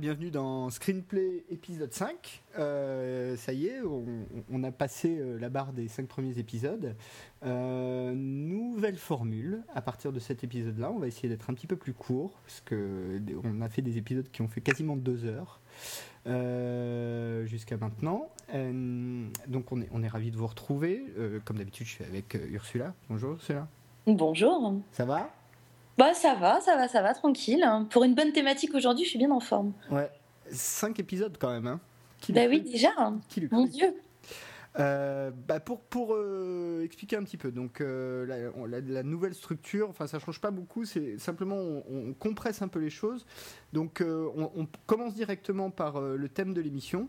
Bienvenue dans Screenplay épisode 5. Euh, ça y est, on, a passé euh, la barre des 5 premiers épisodes. Euh, nouvelle formule, à partir de cet épisode-là, on va essayer d'être un petit peu plus court, parce qu'on a fait des épisodes qui ont fait quasiment 2 heures jusqu'à maintenant. donc on est, on est ravis de vous retrouver. comme d'habitude, je suis avec Ursula. Bonjour Ursula. Bonjour. Ça va? Bah ça va, ça va, ça va, tranquille. Pour une bonne thématique aujourd'hui, je suis bien en forme. Ouais, cinq épisodes quand même. Hein. bah oui, déjà. Mon Dieu. Euh, bah pour pour euh, expliquer un petit peu, donc euh, la, nouvelle structure, enfin ça change pas beaucoup, c'est simplement on, compresse un peu les choses. Donc on, commence directement par le thème de l'émission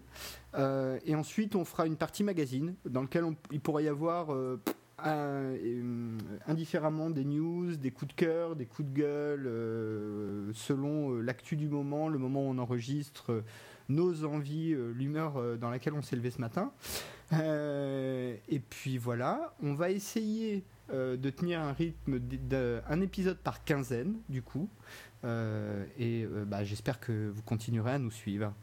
et ensuite on fera une partie magazine dans lequel il pourrait y avoir indifféremment des news, des coups de cœur, des coups de gueule, euh, selon euh, l'actu du moment, le moment où on enregistre, nos envies, l'humeur dans laquelle on s'est levé ce matin. et puis voilà, on va essayer de tenir un rythme d'un épisode par quinzaine, du coup. et bah, j'espère que vous continuerez à nous suivre.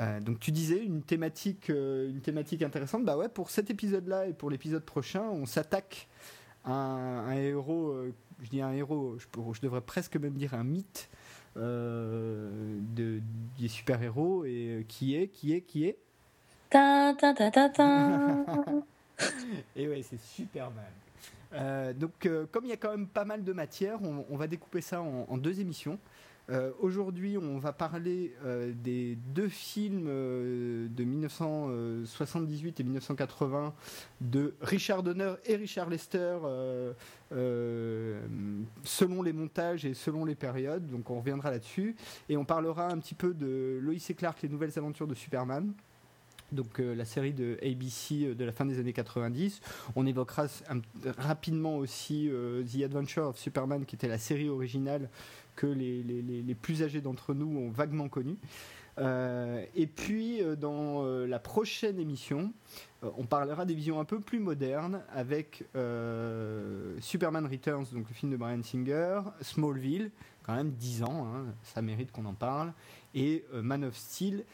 Euh, donc tu disais une thématique, euh, une thématique intéressante. Bah ouais, pour cet épisode-là et pour l'épisode prochain, on s'attaque à un, héros. Euh, je dis un héros, je, devrais presque même dire un mythe de, des super-héros et qui est, qui est, qui est? Ta, ta, ta, et ouais, c'est Superman. donc, comme il y a quand même pas mal de matière, on, va découper ça en deux émissions. Euh, aujourd'hui, on va parler euh, des deux films euh, de 1978 et 1980 de Richard Donner et Richard Lester, selon les montages et selon les périodes. Donc, on reviendra là-dessus. Et on parlera un petit peu de Lois et Clark, les nouvelles aventures de Superman donc la série de ABC de la fin des années 90. On évoquera rapidement aussi The Adventure of Superman, qui était la série originale que les, plus âgés d'entre nous ont vaguement connu. Euh, et puis euh, dans euh, la prochaine émission, on parlera des visions un peu plus modernes avec Superman Returns, donc le film de Brian Singer, Smallville, quand même 10 ans, hein, ça mérite qu'on en parle, et Man of Steel.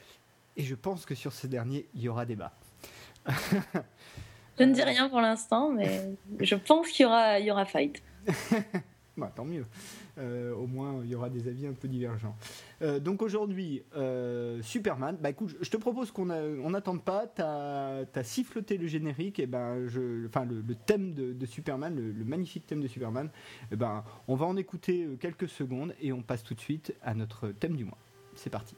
Et je pense que sur ces derniers, il y aura débat. je ne dis rien pour l'instant, mais je pense qu'il y aura, il y aura fight. bah, tant mieux. Euh, au moins il y aura des avis un peu divergents. Euh, donc aujourd'hui, euh, Superman, bah écoute, je te propose qu'on n'attende pas, tu as, siffloté le générique, et ben je, enfin le, thème de, Superman, le, magnifique thème de Superman, et ben on va en écouter quelques secondes et on passe tout de suite à notre thème du mois. C'est parti.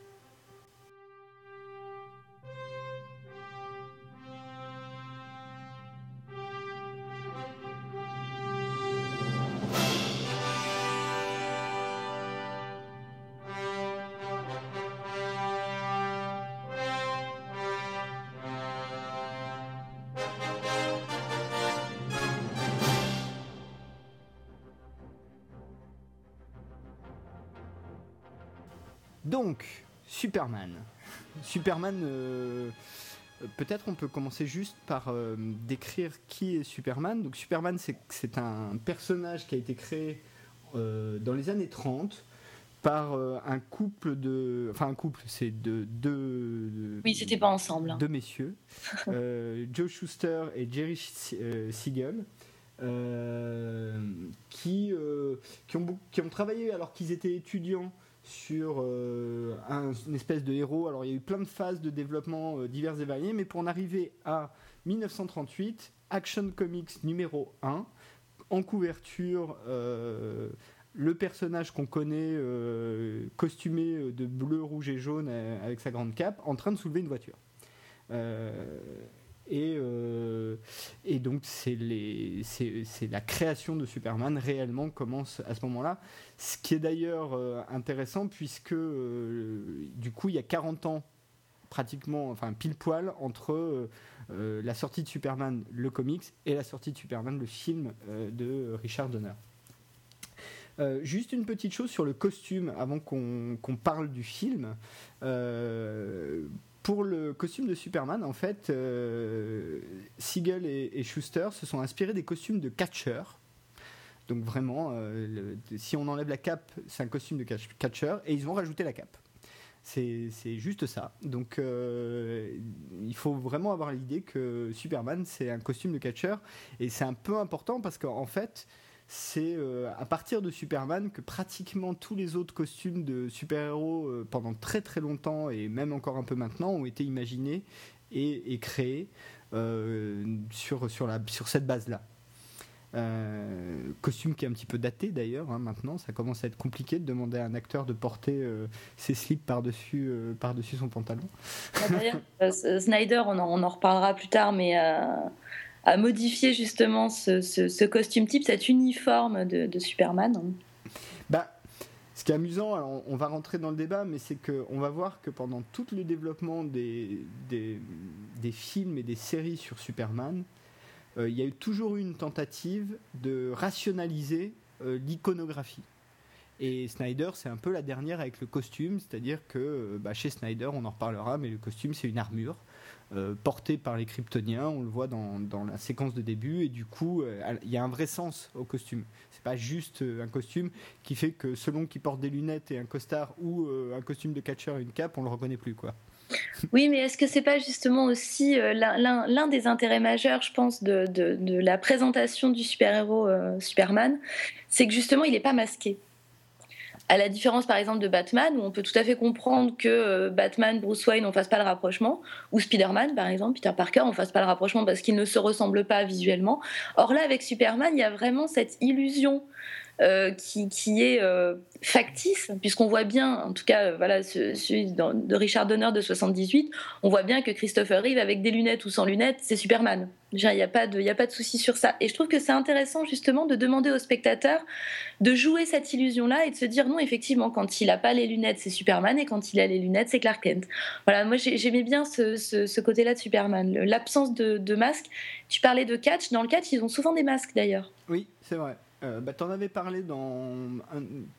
Superman. Superman, euh, peut-être on peut commencer juste par euh, décrire qui est Superman. Donc Superman, c'est un personnage qui a été créé euh, dans les années 30 par un couple de... Enfin un couple, c'est de deux... Oui, c'était pas ensemble. Hein. Deux messieurs, Joe Schuster et Jerry Siegel. qui, qui, ont, qui ont travaillé alors qu'ils étaient étudiants sur euh, un, une espèce de héros. Alors il y a eu plein de phases de développement euh, divers et variés, mais pour en arriver à 1938, Action Comics numéro 1, en couverture, euh, le personnage qu'on connaît, costumé de bleu, rouge et jaune avec sa grande cape, en train de soulever une voiture. Et, euh, et donc, c'est la création de Superman réellement commence à ce moment-là. Ce qui est d'ailleurs euh, intéressant, puisque euh, du coup, il y a 40 ans, pratiquement, enfin pile poil, entre la sortie de Superman, le comics, et la sortie de Superman, le film de Richard Donner. Juste une petite chose sur le costume avant qu'on parle du film pour le costume de Superman, en fait, euh, Siegel et, Schuster se sont inspirés des costumes de catcher. Donc vraiment, euh, si on enlève la cape, c'est un costume de catcher, et ils ont rajouté la cape. C'est juste ça. Donc il faut vraiment avoir l'idée que Superman, c'est un costume de catcheur. Et c'est un peu important parce qu'en fait, c'est euh, à partir de Superman que pratiquement tous les autres costumes de super-héros euh, pendant très très longtemps et même encore un peu maintenant ont été imaginés et, créés euh, sur, sur, la, sur cette base-là. costume qui est un petit peu daté d'ailleurs hein, maintenant, ça commence à être compliqué de demander à un acteur de porter ses slips par-dessus par son pantalon. Ah, Snyder, on en, on en, reparlera plus tard, mais à modifier justement ce, costume type, cet uniforme de, Superman bah, ce qui est amusant, on va rentrer dans le débat, mais c'est qu'on va voir que pendant tout le développement des, films et des séries sur Superman, euh, il y a eu toujours eu une tentative de rationaliser euh, l'iconographie. Et Snyder, c'est un peu la dernière avec le costume, c'est-à-dire que euh, bah, chez Snyder, on en reparlera, mais le costume, c'est une armure. Euh, porté par les Kryptoniens, on le voit dans, la séquence de début, et du coup, euh, il y a un vrai sens au costume. C'est pas juste euh, un costume qui fait que selon qu'il porte des lunettes et un costard ou un costume de catcheur et une cape, on le reconnaît plus, quoi. Oui, mais est-ce que c'est pas justement aussi l'un des intérêts majeurs, je pense, de, de la présentation du super-héros Superman, c'est que justement, il n'est pas masqué. À la différence, par exemple, de Batman, où on peut tout à fait comprendre que euh, Batman, Bruce Wayne, on fasse pas le rapprochement, ou Spider-Man, par exemple, Peter Parker, on fasse pas le rapprochement parce qu'ils ne se ressemblent pas visuellement. Or là, avec Superman, il y a vraiment cette illusion euh, qui, est euh, factice, puisqu'on voit bien, en tout cas, euh, voilà, celui de Richard Donner de 78, on voit bien que Christopher Reeve, avec des lunettes ou sans lunettes, c'est Superman. Il n'y a pas de, a pas de souci sur ça. Et je trouve que c'est intéressant justement de demander aux spectateurs de jouer cette illusion-là et de se dire non, effectivement, quand il n'a pas les lunettes, c'est Superman, et quand il a les lunettes, c'est Clark Kent. Voilà, moi j'aimais bien ce, ce, côté-là de Superman, l'absence de, de masque. Tu parlais de catch, dans le catch, ils ont souvent des masques d'ailleurs. Oui, c'est vrai. Euh, bah, T'en avais parlé dans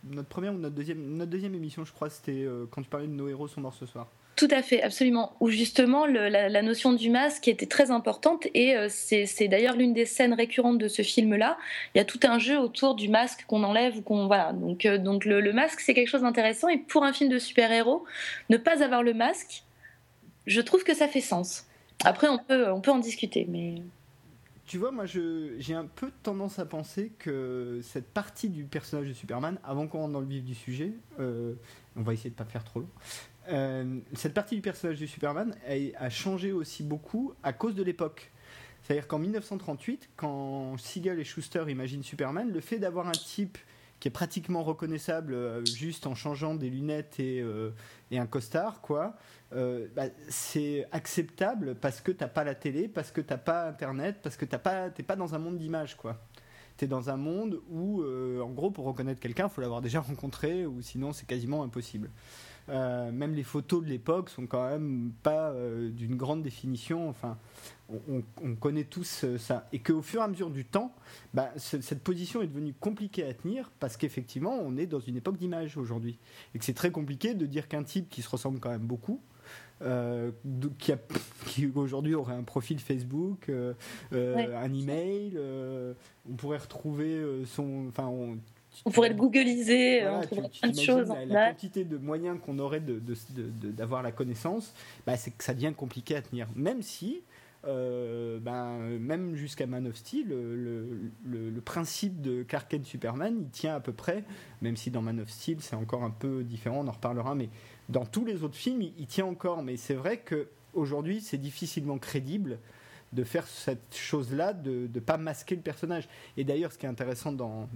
notre première ou notre deuxième, émission, je crois, c'était euh, quand tu parlais de nos héros sont morts ce soir. Tout à fait, absolument. Où justement la, notion du masque était très importante et euh, c'est d'ailleurs l'une des scènes récurrentes de ce film-là. Il y a tout un jeu autour du masque qu'on enlève ou qu'on voilà. Donc euh, donc le, le masque c'est quelque chose d'intéressant et pour un film de super-héros, ne pas avoir le masque, je trouve que ça fait sens. Après on peut on peut en discuter, mais tu vois, moi, j'ai un peu tendance à penser que cette partie du personnage de Superman, avant qu'on rentre dans le vif du sujet, euh, on va essayer de pas faire trop long. Euh, cette partie du personnage de Superman a, a, changé aussi beaucoup à cause de l'époque. C'est-à-dire qu'en 1938, quand Siegel et Schuster imaginent Superman, le fait d'avoir un type qui est pratiquement reconnaissable euh, juste en changeant des lunettes et, et un costard, quoi, euh, bah, c'est acceptable parce que t'as pas la télé, parce que t'as pas internet, parce que t'as pas, t'es pas dans un monde d'images, quoi. T'es dans un monde où, euh, en gros, pour reconnaître quelqu'un, faut l'avoir déjà rencontré, ou sinon c'est quasiment impossible. Euh, même les photos de l'époque sont quand même pas d'une grande définition. Enfin, on, connaît tous ça. Et qu'au fur et à mesure du temps, bah, cette position est devenue compliquée à tenir parce qu'effectivement, on est dans une époque d'image aujourd'hui. Et que c'est très compliqué de dire qu'un type qui se ressemble quand même beaucoup, euh, qui, qui aujourd'hui aurait un profil Facebook, euh, euh, un email. on pourrait retrouver son. Enfin, on, pourrait le googliser, on trouverait plein de choses. La, la quantité de moyens qu'on aurait d'avoir de, la connaissance, bah, c'est que ça devient compliqué à tenir. Même si, ben, même jusqu'à Man of Steel, le, le, le, principe de Clark Kent Superman, il tient à peu près, même si dans Man of Steel c'est encore un peu différent, on en reparlera, mais dans tous les autres films, il, tient encore. Mais c'est vrai qu'aujourd'hui, c'est difficilement crédible de faire cette chose-là, de ne pas masquer le personnage. Et d'ailleurs, ce qui est intéressant dans,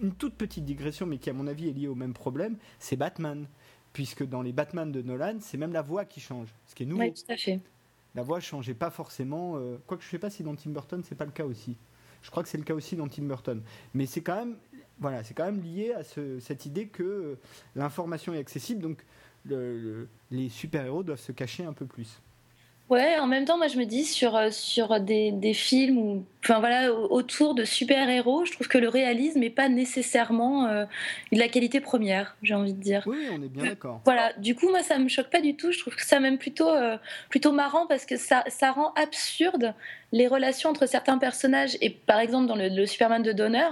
une toute petite digression, mais qui à mon avis est liée au même problème, c'est Batman. Puisque dans les Batman de Nolan, c'est même la voix qui change, ce qui est nouveau. Oui, tout à fait. La voix changeait pas forcément. Euh, quoique je ne sais pas si dans Tim Burton, c'est pas le cas aussi. Je crois que c'est le cas aussi dans Tim Burton. Mais c'est quand même, voilà, c'est quand même lié à cette idée que euh, l'information est accessible. Donc les super-héros doivent se cacher un peu plus. Ouais, en même temps, moi je me dis sur, euh, sur des, des films ou enfin voilà autour de super-héros, je trouve que le réalisme n'est pas nécessairement euh, de la qualité première, j'ai envie de dire. Oui, on est bien d'accord. Voilà, du coup moi ça me choque pas du tout, je trouve que ça même plutôt euh, plutôt marrant parce que ça ça rend absurde les relations entre certains personnages et par exemple dans le, Superman de Donner,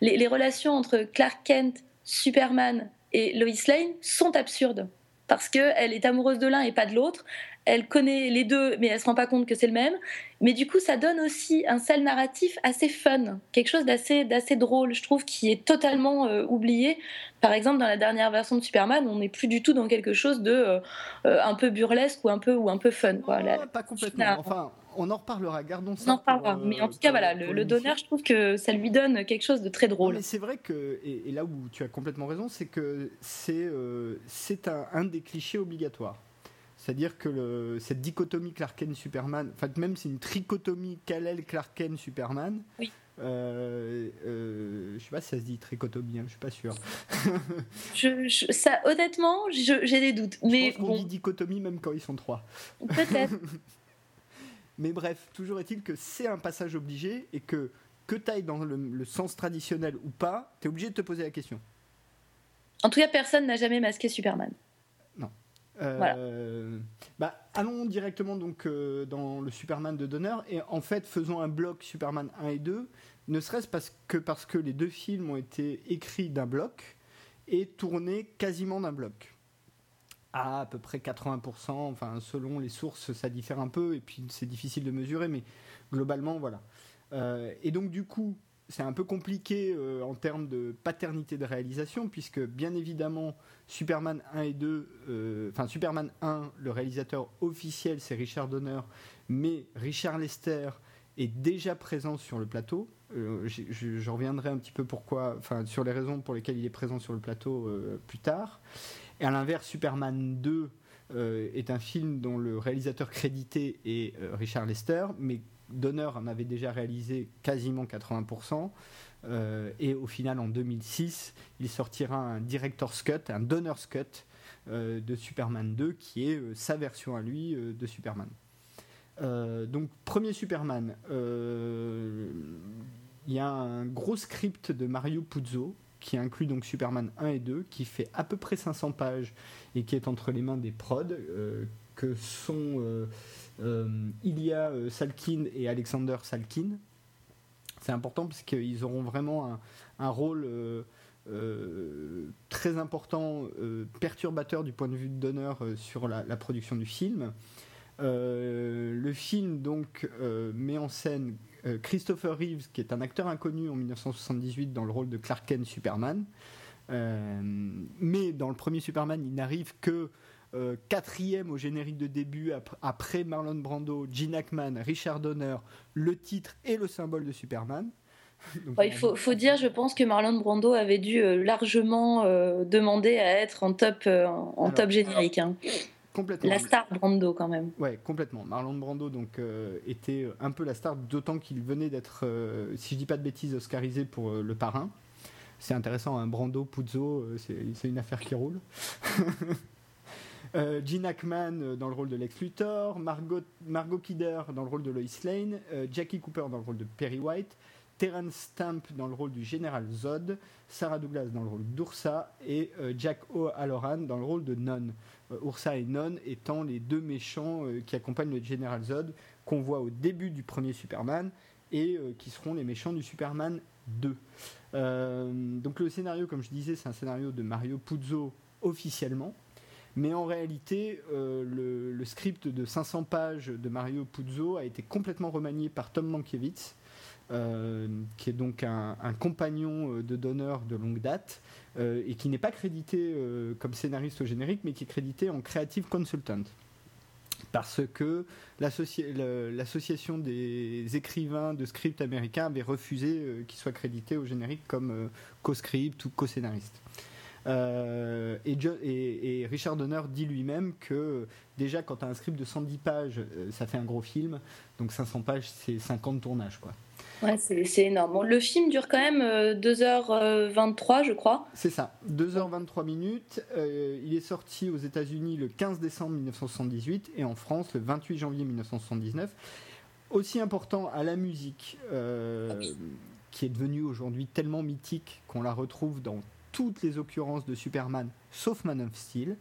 les, les relations entre Clark Kent, Superman et Lois Lane sont absurdes. parce qu'elle est amoureuse de l'un et pas de l'autre. Elle connaît les deux, mais elle se rend pas compte que c'est le même. Mais du coup, ça donne aussi un sel narratif assez fun, quelque chose d'assez, d'assez drôle, je trouve, qui est totalement euh, oublié. Par exemple, dans la dernière version de Superman, on n'est plus du tout dans quelque chose de euh, euh, un peu burlesque ou un peu ou un peu fun. Quoi. pas complètement. Enfin, on en reparlera, gardons ça. On en reparlera, mais en tout cas, voilà, le, donneur, je trouve que ça lui donne quelque chose de très drôle. mais c'est vrai que, et, là où tu as complètement raison, c'est que c'est, c'est un, un des clichés obligatoires. C'est-à-dire que cette dichotomie Clark Kent-Superman, en fait, même c'est une trichotomie Kal-El Clark Kent-Superman. Oui. Euh, euh, je sais pas si ça se dit trichotomie, hein, je suis pas sûr. je, ça, honnêtement, j'ai des doutes. Je mais pense qu'on dit dichotomie même quand ils sont trois. Peut-être. mais bref, toujours est-il que c'est un passage obligé et que que tu ailles dans le, le, sens traditionnel ou pas, tu es obligé de te poser la question. En tout cas, personne n'a jamais masqué Superman. Euh, bah, allons directement donc euh, dans le Superman de Donner et en fait faisons un bloc Superman 1 et 2, ne serait-ce parce que parce que les deux films ont été écrits d'un bloc et tournés quasiment d'un bloc. À à peu près 80%, enfin selon les sources ça diffère un peu et puis c'est difficile de mesurer mais globalement voilà. Euh, et donc du coup c'est un peu compliqué euh, en termes de paternité de réalisation, puisque bien évidemment, Superman 1 et 2, euh, enfin Superman 1, le réalisateur officiel c'est Richard Donner, mais Richard Lester est déjà présent sur le plateau. Euh, je, reviendrai un petit peu pourquoi, enfin sur les raisons pour lesquelles il est présent sur le plateau plus tard. Et à l'inverse, Superman 2 est un film dont le réalisateur crédité est Richard Lester, mais Donner en avait déjà réalisé quasiment 80%. Euh, et au final, en 2006, il sortira un director's cut, un Donner's cut euh, de Superman 2, qui est euh, sa version à lui de Superman. donc, premier Superman, il y a un gros script de Mario Puzo qui inclut donc Superman 1 et 2, qui fait à peu près 500 pages et qui est entre les mains des prods, que sont euh, il y a euh, Salkin et Alexander Salkin. C'est important parce qu'ils auront vraiment un, rôle euh, très important, perturbateur du point de vue de Donner sur la, production du film. le film donc met en scène Christopher Reeves, qui est un acteur inconnu en 1978 dans le rôle de Clark Kent Superman. mais dans le premier Superman, il n'arrive que euh, quatrième au générique de début après Marlon Brando, Gene Hackman, Richard Donner, le titre et le symbole de Superman. il faut, dire, je pense que Marlon Brando avait dû euh, largement euh, demander à être en top, en top générique. Hein. Complètement. La star Brando quand même. Ouais, complètement. Marlon Brando donc était un peu la star, d'autant qu'il venait d'être, si je dis pas de bêtises, oscarisé pour Le Parrain. C'est intéressant, un hein, Brando, Puzo, c'est une affaire qui roule. Euh, Gene Hackman euh, dans le rôle de Lex Luthor, Margot, Kidder dans le rôle de Lois Lane, euh, Jackie Cooper dans le rôle de Perry White, Terence Stamp dans le rôle du général Zod, Sarah Douglas dans le rôle d'Ursa et Jack O'Halloran dans le rôle de Non. Ursa et Non étant les deux méchants qui accompagnent le général Zod qu'on voit au début du premier Superman et qui seront les méchants du Superman 2. donc le scénario, comme je disais, c'est un scénario de Mario Puzo officiellement, mais en réalité, euh, le, script de 500 pages de Mario Puzo a été complètement remanié par Tom Mankiewicz, euh, qui est donc un, compagnon euh, de donneur de longue date, et qui n'est pas crédité comme scénariste au générique, mais qui est crédité en Creative Consultant. Parce que l'association des écrivains de script américains avait refusé qu'il soit crédité au générique comme co-script ou co-scénariste. Euh, et, Richard Donner dit lui-même que déjà quand tu as un script de 110 pages, euh, ça fait un gros film. Donc 500 pages, c'est 50 tournages. Quoi. Ouais, c'est énorme. le film dure quand même 2h23, euh, je crois. C'est ça, 2h23 minutes. il est sorti aux États-Unis le 15 décembre 1978 et en France le 28 janvier 1979. Aussi important à la musique, qui est devenue aujourd'hui tellement mythique qu'on la retrouve dans toutes les occurrences de Superman, sauf Man of Steel.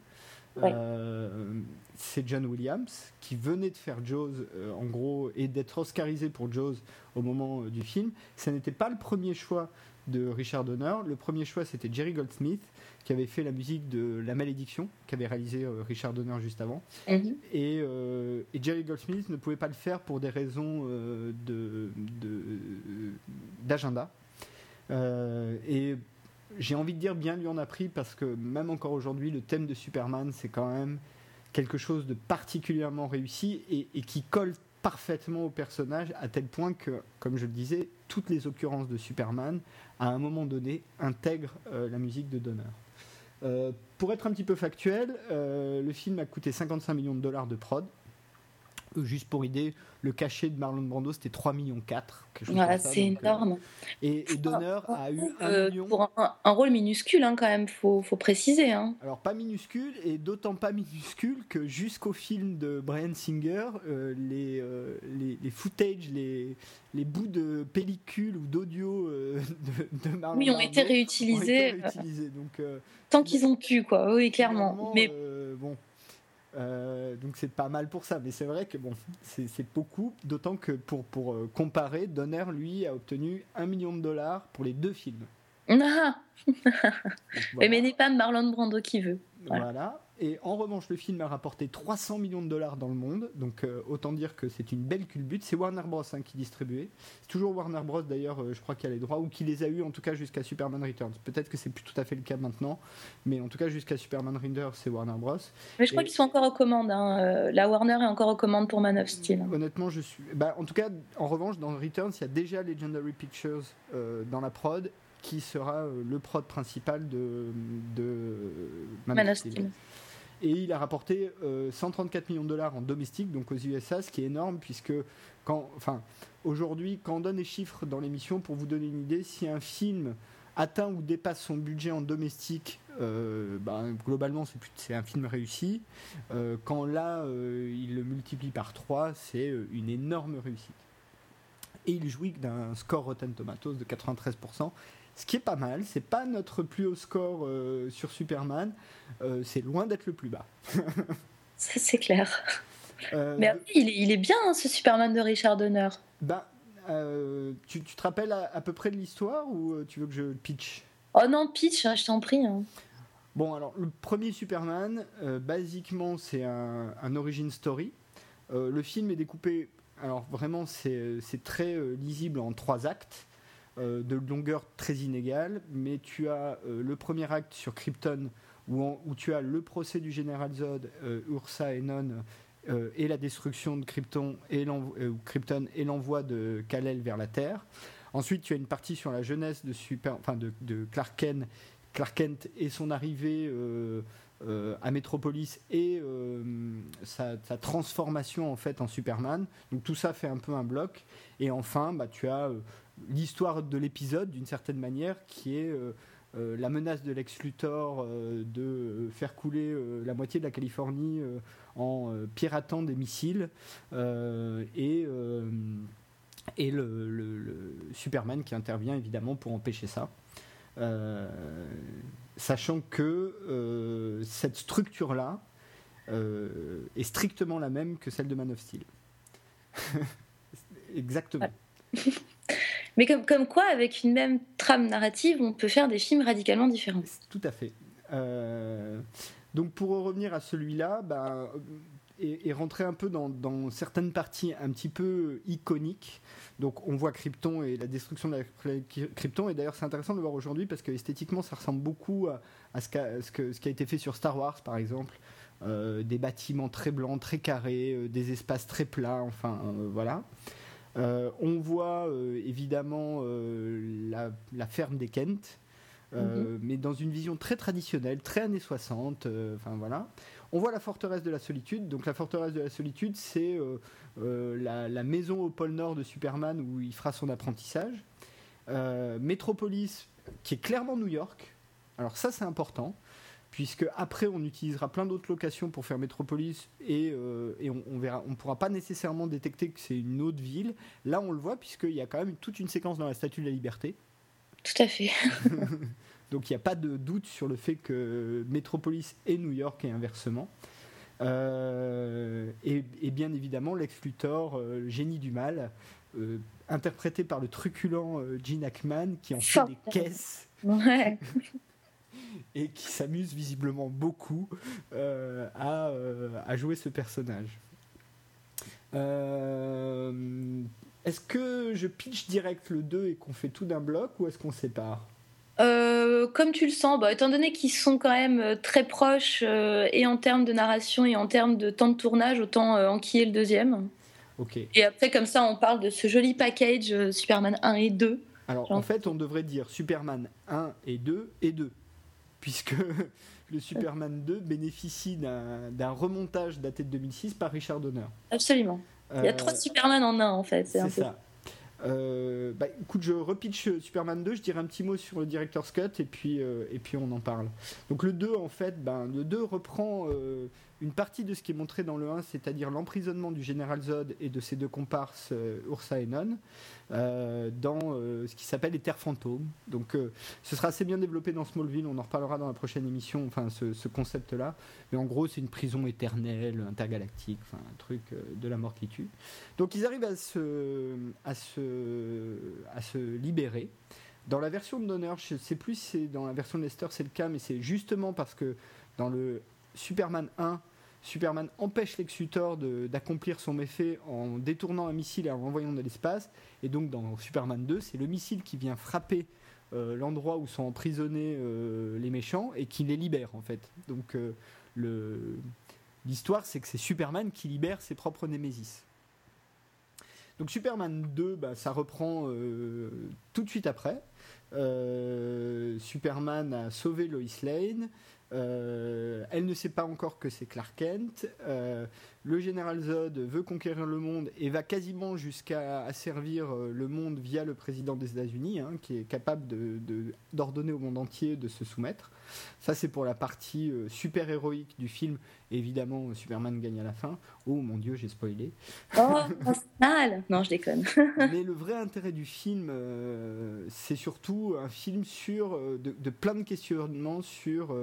Euh, c'est John Williams qui venait de faire Jaws euh, en gros et d'être oscarisé pour Jaws au moment euh, du film. Ce n'était pas le premier choix de Richard Donner. Le premier choix, c'était Jerry Goldsmith, qui avait fait la musique de La Malédiction, qu'avait réalisé Richard Donner juste avant. Mhm. Et, et, Jerry Goldsmith ne pouvait pas le faire pour des raisons d'agenda. De, et j'ai envie de dire bien lui en a pris parce que même encore aujourd'hui, le thème de Superman, c'est quand même quelque chose de particulièrement réussi et, qui colle parfaitement au personnage à tel point que, comme je le disais, toutes les occurrences de Superman, à un moment donné, intègrent euh, la musique de Donner. Euh, pour être un petit peu factuel, euh, le film a coûté 55 millions de dollars de prod juste pour idée, le cachet de Marlon Brando, c'était 3 millions 4. c'est euh, énorme. et, Donner a eu un euh, million. Pour un, rôle minuscule, hein, quand même, faut, faut préciser. Hein. Alors, pas minuscule, et d'autant pas minuscule que jusqu'au film de Brian Singer, euh, les, les, les, footage, les, les bouts de pellicule ou d'audio de, de, Marlon oui, ont été réutilisés. donc, Tant qu'ils ont pu, quoi, oui, clairement. Mais bon euh, donc c'est pas mal pour ça, mais c'est vrai que bon, c'est beaucoup, d'autant que pour, pour euh, comparer, Donner lui a obtenu un million de dollars pour les deux films. Ah Mais n'est pas Marlon Brando qui veut. voilà. Et en revanche, le film a rapporté 300 millions de dollars dans le monde, donc euh, autant dire que c'est une belle culbute. C'est Warner Bros. Hein, qui distribuait. C'est toujours Warner Bros. d'ailleurs, euh, je crois qu'il a les droits, ou qui les a eu en tout cas jusqu'à Superman Returns. Peut-être que c'est plus tout à fait le cas maintenant, mais en tout cas jusqu'à Superman Returns, c'est Warner Bros. Mais je crois qu'ils sont encore aux commandes. Hein. Euh, la Warner est encore aux commandes pour Man of Steel. Honnêtement, je suis. Bah, en tout cas, en revanche, dans Returns, il y a déjà Legendary Pictures dans la prod qui sera le prod principal de, de Man, of Steel et il a rapporté 134 euh, millions de dollars en domestique, donc aux USA, ce qui est énorme puisque quand, enfin, aujourd'hui, quand on donne les chiffres dans l'émission, pour vous donner une idée, si un film atteint ou dépasse son budget en domestique, ben, globalement c'est un film réussi. Euh, quand là, il le multiplie par 3, c'est une énorme réussite. Et il jouit d'un score Rotten Tomatoes de 93%, ce qui est pas mal. C'est pas notre plus haut score euh, sur Superman. Euh, c'est loin d'être le plus bas. Ça, c'est clair. Euh, Mais il, est bien, hein, ce Superman de Richard Donner. Bah, tu, te rappelles à, peu près de l'histoire ou tu veux que je pitch? Oh non, pitch, hein, je t'en prie. Hein. Bon, alors, le premier Superman, basiquement, c'est un, un, origin story. le film est découpé, alors vraiment, c'est très lisible en trois actes. Euh, de longueur très inégale, mais tu as euh, le premier acte sur Krypton où, tu as le procès du général Zod, euh, Ursa et Non, et la destruction de Krypton et l'envoi de Kal-El vers la Terre. Ensuite, tu as une partie sur la jeunesse de, super, de, Clark, Kent, Clark, Kent, et son arrivée à Metropolis et sa, transformation en fait en Superman. Donc tout ça fait un peu un bloc. Et enfin, bah, tu as l'histoire de l'épisode d'une certaine manière qui est euh, euh, la menace de Lex Luthor euh, de faire couler la moitié de la Californie en piratant des missiles et, et le, Superman qui intervient évidemment pour empêcher ça. sachant que cette structure-là est strictement la même que celle de Man of Steel. Exactement. Mais comme, comme quoi, avec une même trame narrative, on peut faire des films radicalement différents. Tout à fait. Euh, donc pour revenir à celui-là, et, rentrer un peu dans, certaines parties un petit peu iconiques. Donc on voit Krypton et la destruction de la Krypton. Et d'ailleurs c'est intéressant de le voir aujourd'hui parce que esthétiquement ça ressemble beaucoup à, ce, ce, que, ce, qui a été fait sur Star Wars par exemple. Euh, des bâtiments très blancs, très carrés, euh, des espaces très plats, enfin voilà. Euh, on voit euh, évidemment euh, la, ferme des Kent, mhm. mais dans une vision très traditionnelle, très années 60. Enfin voilà. On voit la forteresse de la solitude. Donc la forteresse de la solitude, c'est la, maison au pôle Nord de Superman où il fera son apprentissage. Métropolis, qui est clairement New York. Alors ça, c'est important puisque après on utilisera plein d'autres locations pour faire Métropolis et, euh, on, verra, on pourra pas nécessairement détecter que c'est une autre ville. Là, on le voit puisqu'il y a quand même toute une séquence dans la Statue de la Liberté. Tout à fait. Donc il n'y a pas de doute sur le fait que Métropolis est New York et inversement. Euh, et, bien évidemment, Lex Luthor, euh, génie du mal, interprété par le truculent Gene Hackman, qui en fait des caisses. et qui s'amuse visiblement beaucoup à, à, jouer ce personnage. est-ce que je pitch direct le 2 et qu'on fait tout d'un bloc ou est-ce qu'on sépare? Euh, comme tu le sens, bah, étant donné qu'ils sont quand même euh, très proches euh, et en termes de narration et en termes de temps de tournage, autant enquiller le deuxième. Ok. Et après, comme ça, on parle de ce joli package Superman 1 et 2. Alors, en fait, on devrait dire Superman 1 et 2 et 2, puisque le Superman 2 bénéficie d'un remontage daté de 2006 par Richard Donner. Absolument. Il y a trois Superman en un, en fait. C'est ça. Euh, bah, écoute, je repitch Superman 2, je dirais un petit mot sur le Director's Cut et puis, euh, et puis on en parle. Donc le 2, en fait, ben, le 2 reprend euh, une partie de ce qui est montré dans le 1, c'est-à-dire l'emprisonnement du général Zod et de ses deux comparses euh, Ursa et Non euh, dans euh, ce qui s'appelle les terres fantômes. Donc ce sera assez bien développé dans Smallville, on en reparlera dans la prochaine émission, enfin ce, concept-là. Mais en gros c'est une prison éternelle, intergalactique, enfin un truc de la mort qui tue. Donc ils arrivent à se, libérer. Dans la version de Donner, je ne sais plus si dans la version de Lester c'est le cas, mais c'est justement parce que dans le Superman 1, Superman empêche Lex d'accomplir son méfait en détournant un missile et en l'envoyant dans l'espace. Et donc dans Superman 2, c'est le missile qui vient frapper euh, l'endroit où sont emprisonnés euh, les méchants et qui les libère en fait. Donc euh, l'histoire c'est que c'est Superman qui libère ses propres Némésis. Donc Superman 2, bah, ça reprend tout de suite après. Superman a sauvé Lois Lane. Euh, elle ne sait pas encore que c'est Clark Kent. Euh, le général Zod veut conquérir le monde et va quasiment jusqu'à asservir euh, le monde via le président des États-Unis, hein, qui est capable d'ordonner au monde entier de se soumettre. Ça, c'est pour la partie super héroïque du film. Évidemment, Superman gagne à la fin. Oh mon dieu, j'ai spoilé. Oh, mal Non, je déconne. Mais le vrai intérêt du film, c'est surtout un film sur de, de, plein de questionnements sur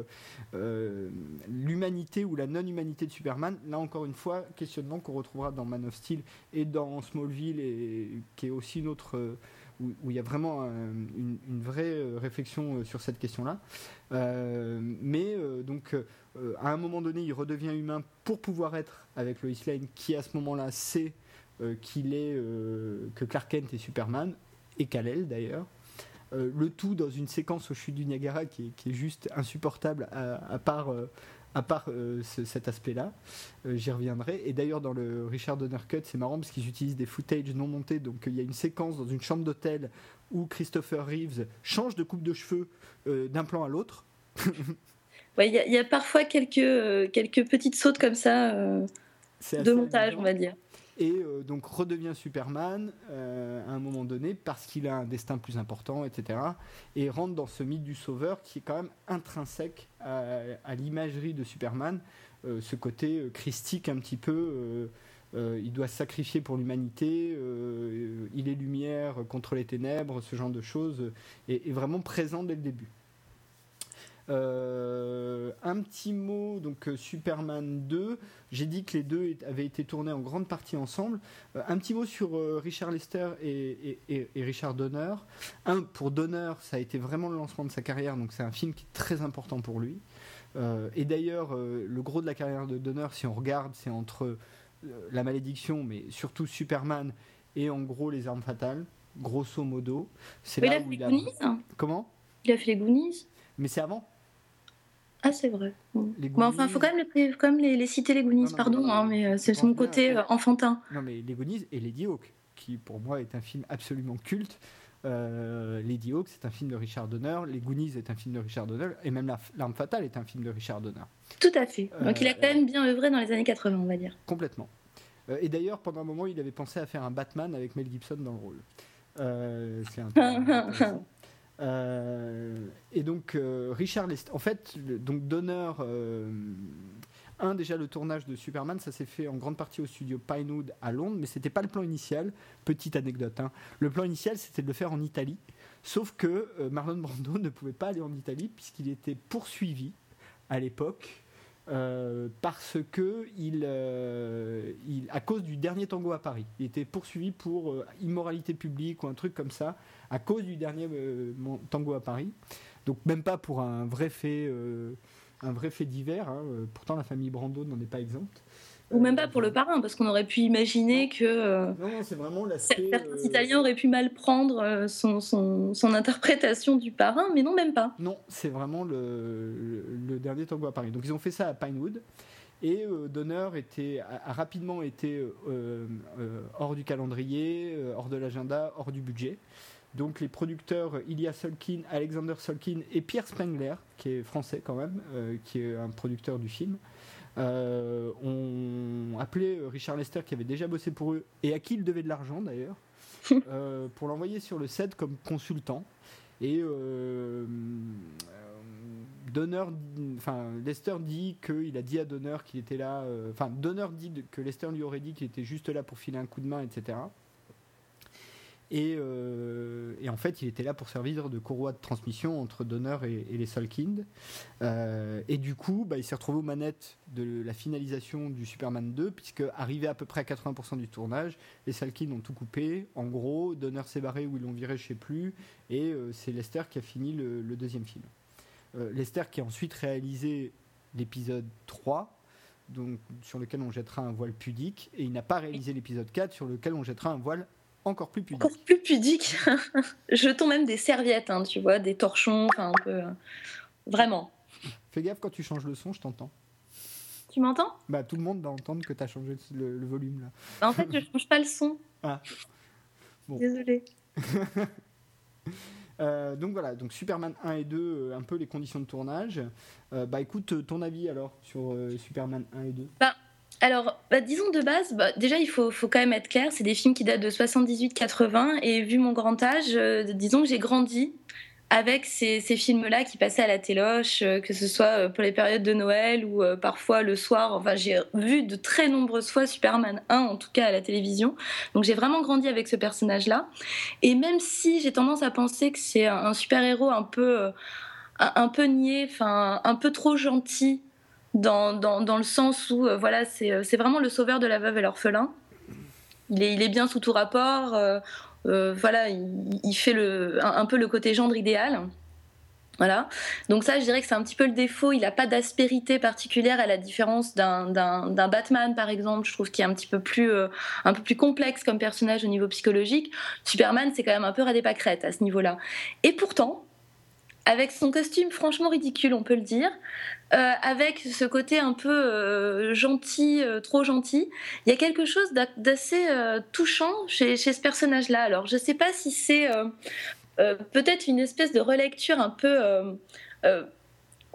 euh, l'humanité ou la non-humanité de Superman. Là encore une fois, questionnement qu'on retrouvera dans Man of Steel et dans Smallville, et qui est aussi une autre euh, où, il y a vraiment une, vraie euh, réflexion sur cette question-là. mais donc, à un moment donné, il redevient humain pour pouvoir être avec Lois Lane, qui à ce moment-là sait qu'il est que Clark Kent est Superman et Kal-El d'ailleurs. Euh, le tout dans une séquence au chute du Niagara qui est, juste insupportable à, part, à part euh, euh, cet aspect-là. J'y reviendrai. Et d'ailleurs, dans le Richard Donner Cut, c'est marrant parce qu'ils utilisent des footage non montés. Donc il y a une séquence dans une chambre d'hôtel où Christopher Reeves change de coupe de cheveux d'un plan à l'autre. Il y, a parfois quelques, quelques petites sautes comme ça de montage, on va dire et euh, donc redevient Superman euh, à un moment donné parce qu'il a un destin plus important, etc. Et rentre dans ce mythe du sauveur qui est quand même intrinsèque à, l'imagerie de Superman, euh, ce côté christique un petit peu. il doit sacrifier pour l'humanité, il est lumière contre les ténèbres, ce genre de choses, est vraiment présent dès le début. Euh, un petit mot, donc euh, Superman 2, j'ai dit que les deux avaient été tournés en grande partie ensemble. Euh, un petit mot sur Richard Lester et, Richard Donner. Un, pour Donner, ça a été vraiment le lancement de sa carrière, donc c'est un film qui est très important pour lui. et d'ailleurs, le gros de la carrière de Donner, si on regarde, c'est entre La Malédiction, mais surtout Superman et en gros Les Armes Fatales, grosso modo. C'est là où il a... Hein. Comment? Il a fait les Goonies mais c'est avant. Ah, c'est vrai. Mais enfin, il faut quand même les, quand même les, citer, les Goonies, pardon, hein, mais euh, c'est son côté euh, enfantin. Non, mais les Goonies et Lady Hawk, qui pour moi est un film absolument culte. Euh, Lady Hawk, c'est un film de Richard Donner. Les Goonies est un film de Richard Donner. Et même L'Arme Fatale est un film de Richard Donner. Tout à fait. Donc il a quand même bien œuvré dans les années 80, on va dire. Complètement. et d'ailleurs, pendant un moment, il avait pensé à faire un Batman avec Mel Gibson dans le rôle. c'est un Euh, et donc euh, Richard Lester, en fait, donc Donner, euh, un déjà le tournage de Superman, ça s'est fait en grande partie au studio Pinewood à Londres, mais c'était pas le plan initial. Petite anecdote, hein. le plan initial c'était de le faire en Italie, sauf que Marlon Brando ne pouvait pas aller en Italie puisqu'il était poursuivi à l'époque parce que il, à cause du dernier tango à Paris, il était poursuivi pour immoralité publique ou un truc comme ça, à cause du dernier tango à Paris. Donc même pas pour un vrai fait, un divers. Hein. Pourtant la famille Brando n'en est pas exempte. Ou même pas pour le parrain, parce qu'on aurait pu imaginer que euh, certains euh, Italiens auraient pu mal prendre euh, son, son, son, interprétation du parrain, mais non, même pas. Non, c'est vraiment le, le, dernier tango à Paris. Donc ils ont fait ça à Pinewood. Et Donner était, a, rapidement été hors du calendrier, hors de l'agenda, hors du budget. Donc les producteurs Ilya Solkin, Alexander Solkin et Pierre Spengler, qui est français quand même, qui est un producteur du film, euh, on appelait Richard Lester qui avait déjà bossé pour eux et à qui il devait de l'argent d'ailleurs euh, pour l'envoyer sur le set comme consultant et euh, Donner, enfin Lester dit qu'il a dit à Donner qu'il était là, enfin Donner dit que Lester lui aurait dit qu'il était juste là pour filer un coup de main, etc. Euh, et, en fait, il était là pour servir de courroie de transmission entre Donner et, les Solkind. Euh, et du coup, bah, il s'est retrouvé aux manettes de la finalisation du Superman 2, puisque arrivé à peu près à 80% du tournage, les Salkind ont tout coupé. En gros, Donner s'est barré ou ils l'ont viré, je sais plus. Et euh, c'est Lester qui a fini le, deuxième film. Lester qui a ensuite réalisé l'épisode 3, donc, sur lequel on jettera un voile pudique, et il n'a pas réalisé l'épisode 4 sur lequel on jettera un voile encore plus pudique. Encore plus pudique. Jetons même des serviettes, hein, tu vois, des torchons, enfin un peu. Euh, vraiment. Fais gaffe quand tu changes le son, je t'entends. Tu m'entends? Bah tout le monde va entendre que tu as changé le, volume là. Bah, en fait, je change pas le son. Ah. Bon. Désolée. Euh, donc voilà, donc Superman 1 et 2, euh, un peu les conditions de tournage. bah écoute, ton avis alors sur Superman 1 et 2 Bah alors, bah, disons de base, bah, déjà il faut, quand même être clair, c'est des films qui datent de 78-80 et vu mon grand âge, euh, disons que j'ai grandi avec ces, films-là qui passaient à la téloche, euh, que ce soit euh, pour les périodes de Noël ou parfois le soir. Enfin, j'ai vu de très nombreuses fois Superman 1, en tout cas à la télévision. Donc j'ai vraiment grandi avec ce personnage-là. Et même si j'ai tendance à penser que c'est un, super-héros un peu, un, peu niais, un peu trop gentil dans, dans, dans le sens où euh, voilà, euh, c'est vraiment le sauveur de la veuve et l'orphelin. Il est, il est, bien sous tout rapport. Euh, voilà, il, fait le, un, peu le côté gendre idéal. Voilà. Donc ça, je dirais que c'est un petit peu le défaut. Il n'a pas d'aspérité particulière à la différence d'un Batman, par exemple. Je trouve qu'il est un petit peu plus, un peu plus complexe comme personnage au niveau psychologique. Superman, c'est quand même un peu radé pâquerette à ce niveau-là. Et pourtant, avec son costume franchement ridicule, on peut le dire, euh, avec ce côté un peu euh, gentil, euh, trop gentil, il y a quelque chose d'assez touchant chez, ce personnage-là. Alors, je ne sais pas si c'est peut-être une espèce de relecture un peu,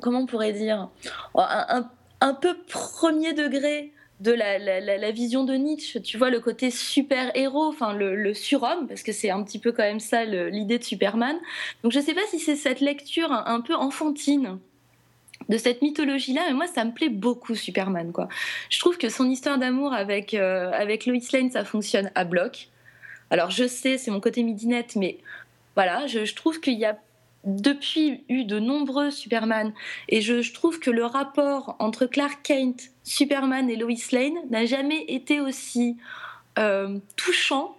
comment on pourrait dire, un peu premier degré de la, vision de Nietzsche, tu vois, le côté super-héros, enfin le, surhomme, parce que c'est un petit peu quand même ça l'idée de Superman. Donc je ne sais pas si c'est cette lecture un, peu enfantine de cette mythologie-là, mais moi ça me plaît beaucoup Superman, quoi. Je trouve que son histoire d'amour avec, euh, avec Lois Lane, ça fonctionne à bloc. Alors je sais, c'est mon côté midinette, mais voilà, je, trouve qu'il y a depuis eu de nombreux Superman et je, trouve que le rapport entre Clark Kent, Superman et Lois Lane n'a jamais été aussi euh, touchant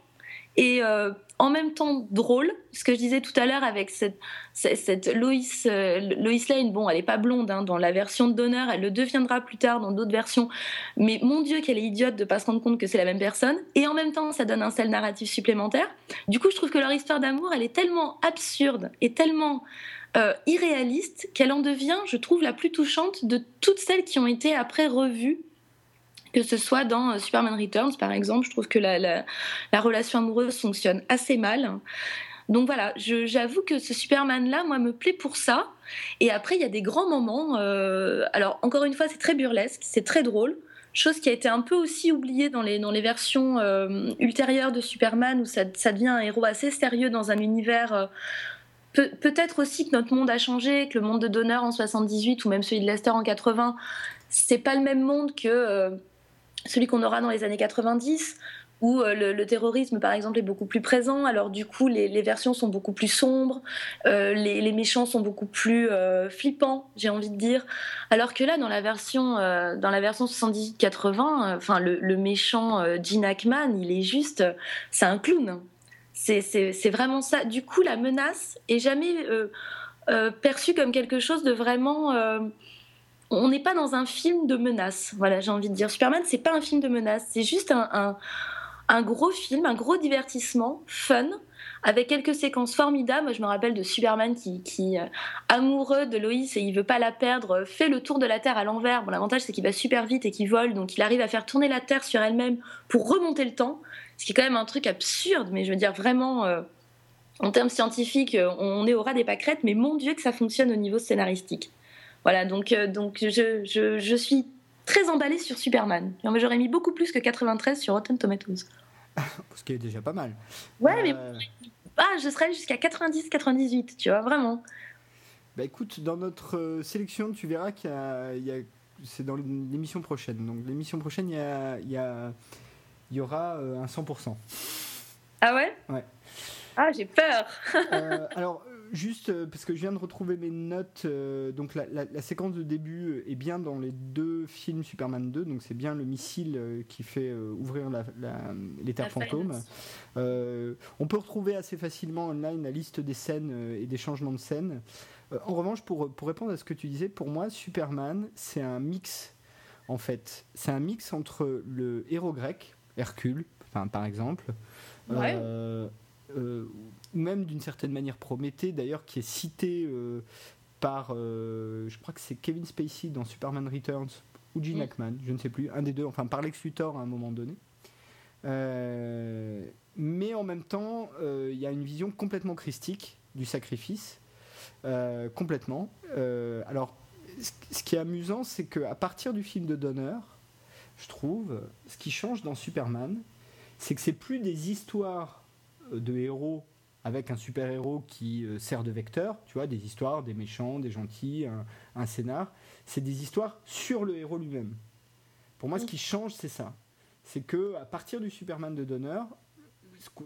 et euh, en même temps drôle. Ce que je disais tout à l'heure avec cette, cette, Lois, euh, Lane, bon, elle n'est pas blonde hein, dans la version de Donner, elle le deviendra plus tard dans d'autres versions. Mais mon Dieu, qu'elle est idiote de pas se rendre compte que c'est la même personne. Et en même temps, ça donne un sel narratif supplémentaire. Du coup, je trouve que leur histoire d'amour, elle est tellement absurde et tellement euh, irréaliste qu'elle en devient, je trouve, la plus touchante de toutes celles qui ont été après revues que ce soit dans euh, Superman Returns, par exemple, je trouve que la, relation amoureuse fonctionne assez mal. Donc voilà, j'avoue que ce Superman-là, moi, me plaît pour ça. Et après, il y a des grands moments. Euh, alors, encore une fois, c'est très burlesque, c'est très drôle. Chose qui a été un peu aussi oubliée dans les, dans les versions euh, ultérieures de Superman, où ça, devient un héros assez sérieux dans un univers. Peut-être aussi que notre monde a changé, que le monde de Donner en 78 ou même celui de Lester en 80, c'est pas le même monde que celui qu'on aura dans les années 90. où euh, le, terrorisme, par exemple, est beaucoup plus présent. Alors du coup, les, versions sont beaucoup plus sombres, euh, les, méchants sont beaucoup plus euh, flippants, j'ai envie de dire. Alors que là, dans la version, la version 78-80, enfin, le, méchant Gene Hackman, il est juste, c'est un clown. C'est vraiment ça. Du coup, la menace est jamais perçue comme quelque chose de vraiment on n'est pas dans un film de menace. Voilà, j'ai envie de dire. Superman, c'est pas un film de menace. C'est juste un, un gros film, un gros divertissement, fun, avec quelques séquences formidables. Moi, je me rappelle de Superman qui, euh, amoureux de Loïs et il veut pas la perdre, fait le tour de la Terre à l'envers. Bon, l'avantage, c'est qu'il va super vite et qu'il vole, donc il arrive à faire tourner la Terre sur elle-même pour remonter le temps, ce qui est quand même un truc absurde, mais je veux dire vraiment. Euh, en termes scientifiques, euh, on est au ras des pâquerettes, mais mon Dieu que ça fonctionne au niveau scénaristique. Voilà, donc, donc je, je suis très emballée sur Superman. J'aurais mis beaucoup plus que 93 sur Rotten Tomatoes. Ce qui est déjà pas mal. Ouais, mais euh, ah, je serais jusqu'à 90-98, tu vois, vraiment. Bah écoute, dans notre euh, sélection, tu verras qu'il y a, c'est dans l'émission prochaine. Donc l'émission prochaine, il y, a, il, y a, il y aura euh, un 100%. Ah ouais? Ouais. Ah, j'ai peur. alors, juste euh, parce que je viens de retrouver mes notes, euh, donc la, séquence de début est bien dans les deux films Superman 2, donc c'est bien le missile euh, qui fait ouvrir la, les terres fantômes. on peut retrouver assez facilement online la liste des scènes et des changements de scènes. en revanche, pour, pour répondre à ce que tu disais, pour moi, Superman, c'est un mix, en fait. C'est un mix entre le héros grec, Hercule, par exemple, ouais ou même d'une certaine manière Prométhée, d'ailleurs, qui est cité euh, par, euh, je crois que c'est Kevin Spacey dans Superman Returns, ou Gene. Hackman, je ne sais plus, un des deux, enfin par Lex Luthor à un moment donné. Euh, mais en même temps, il y a une vision complètement christique du sacrifice, complètement. alors, ce qui est amusant, c'est qu'à partir du film de Donner, je trouve, ce qui change dans Superman, c'est que c'est plus des histoires de héros avec un super-héros qui euh, sert de vecteur, tu vois, des histoires, des méchants, des gentils, un, scénar. C'est des histoires sur le héros lui-même. Pour moi, ce qui change, c'est ça. C'est que à partir du Superman de Donner,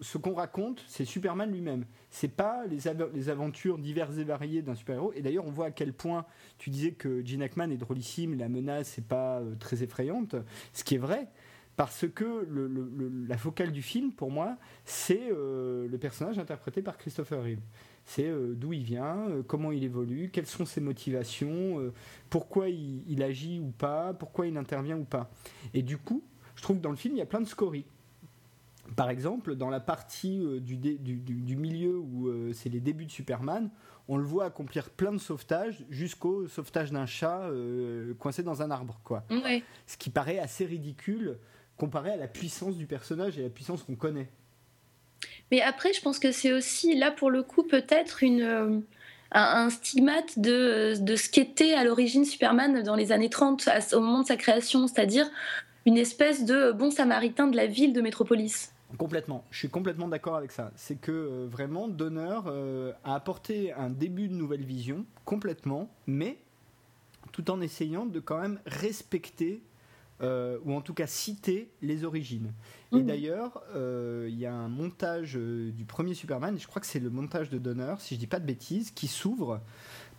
ce qu'on raconte, c'est Superman lui-même. C'est pas les, les, aventures diverses et variées d'un super-héros. Et d'ailleurs, on voit à quel point tu disais que Gene Hackman est drôlissime, la menace n'est pas euh, très effrayante. Ce qui est vrai, parce que la focale du film, pour moi, c'est euh, le personnage interprété par Christopher Reeve. C'est euh, d'où il vient, euh, comment il évolue, quelles sont ses motivations, pourquoi il, agit ou pas, pourquoi il intervient ou pas. Et du coup, je trouve que dans le film, il y a plein de scories. Par exemple, dans la partie du, du, milieu où c'est les débuts de Superman, on le voit accomplir plein de sauvetages jusqu'au sauvetage d'un chat coincé dans un arbre. Quoi. Ce qui paraît assez ridicule comparé à la puissance du personnage et la puissance qu'on connaît. Mais après, je pense que c'est aussi, là pour le coup, peut-être une, euh, un, stigmate de, de ce qu'était à l'origine Superman dans les années 30, au moment de sa création, c'est-à-dire une espèce de bon samaritain de la ville de Métropolis. Complètement, je suis complètement d'accord avec ça. C'est que euh, vraiment, Donner euh, a apporté un début de nouvelle vision, complètement, mais tout en essayant de quand même respecter euh, ou en tout cas citer les origines. Et mmh. d'ailleurs, euh, il y a un montage euh, du premier Superman, je crois que c'est le montage de Donner, si je dis pas de bêtises, qui s'ouvre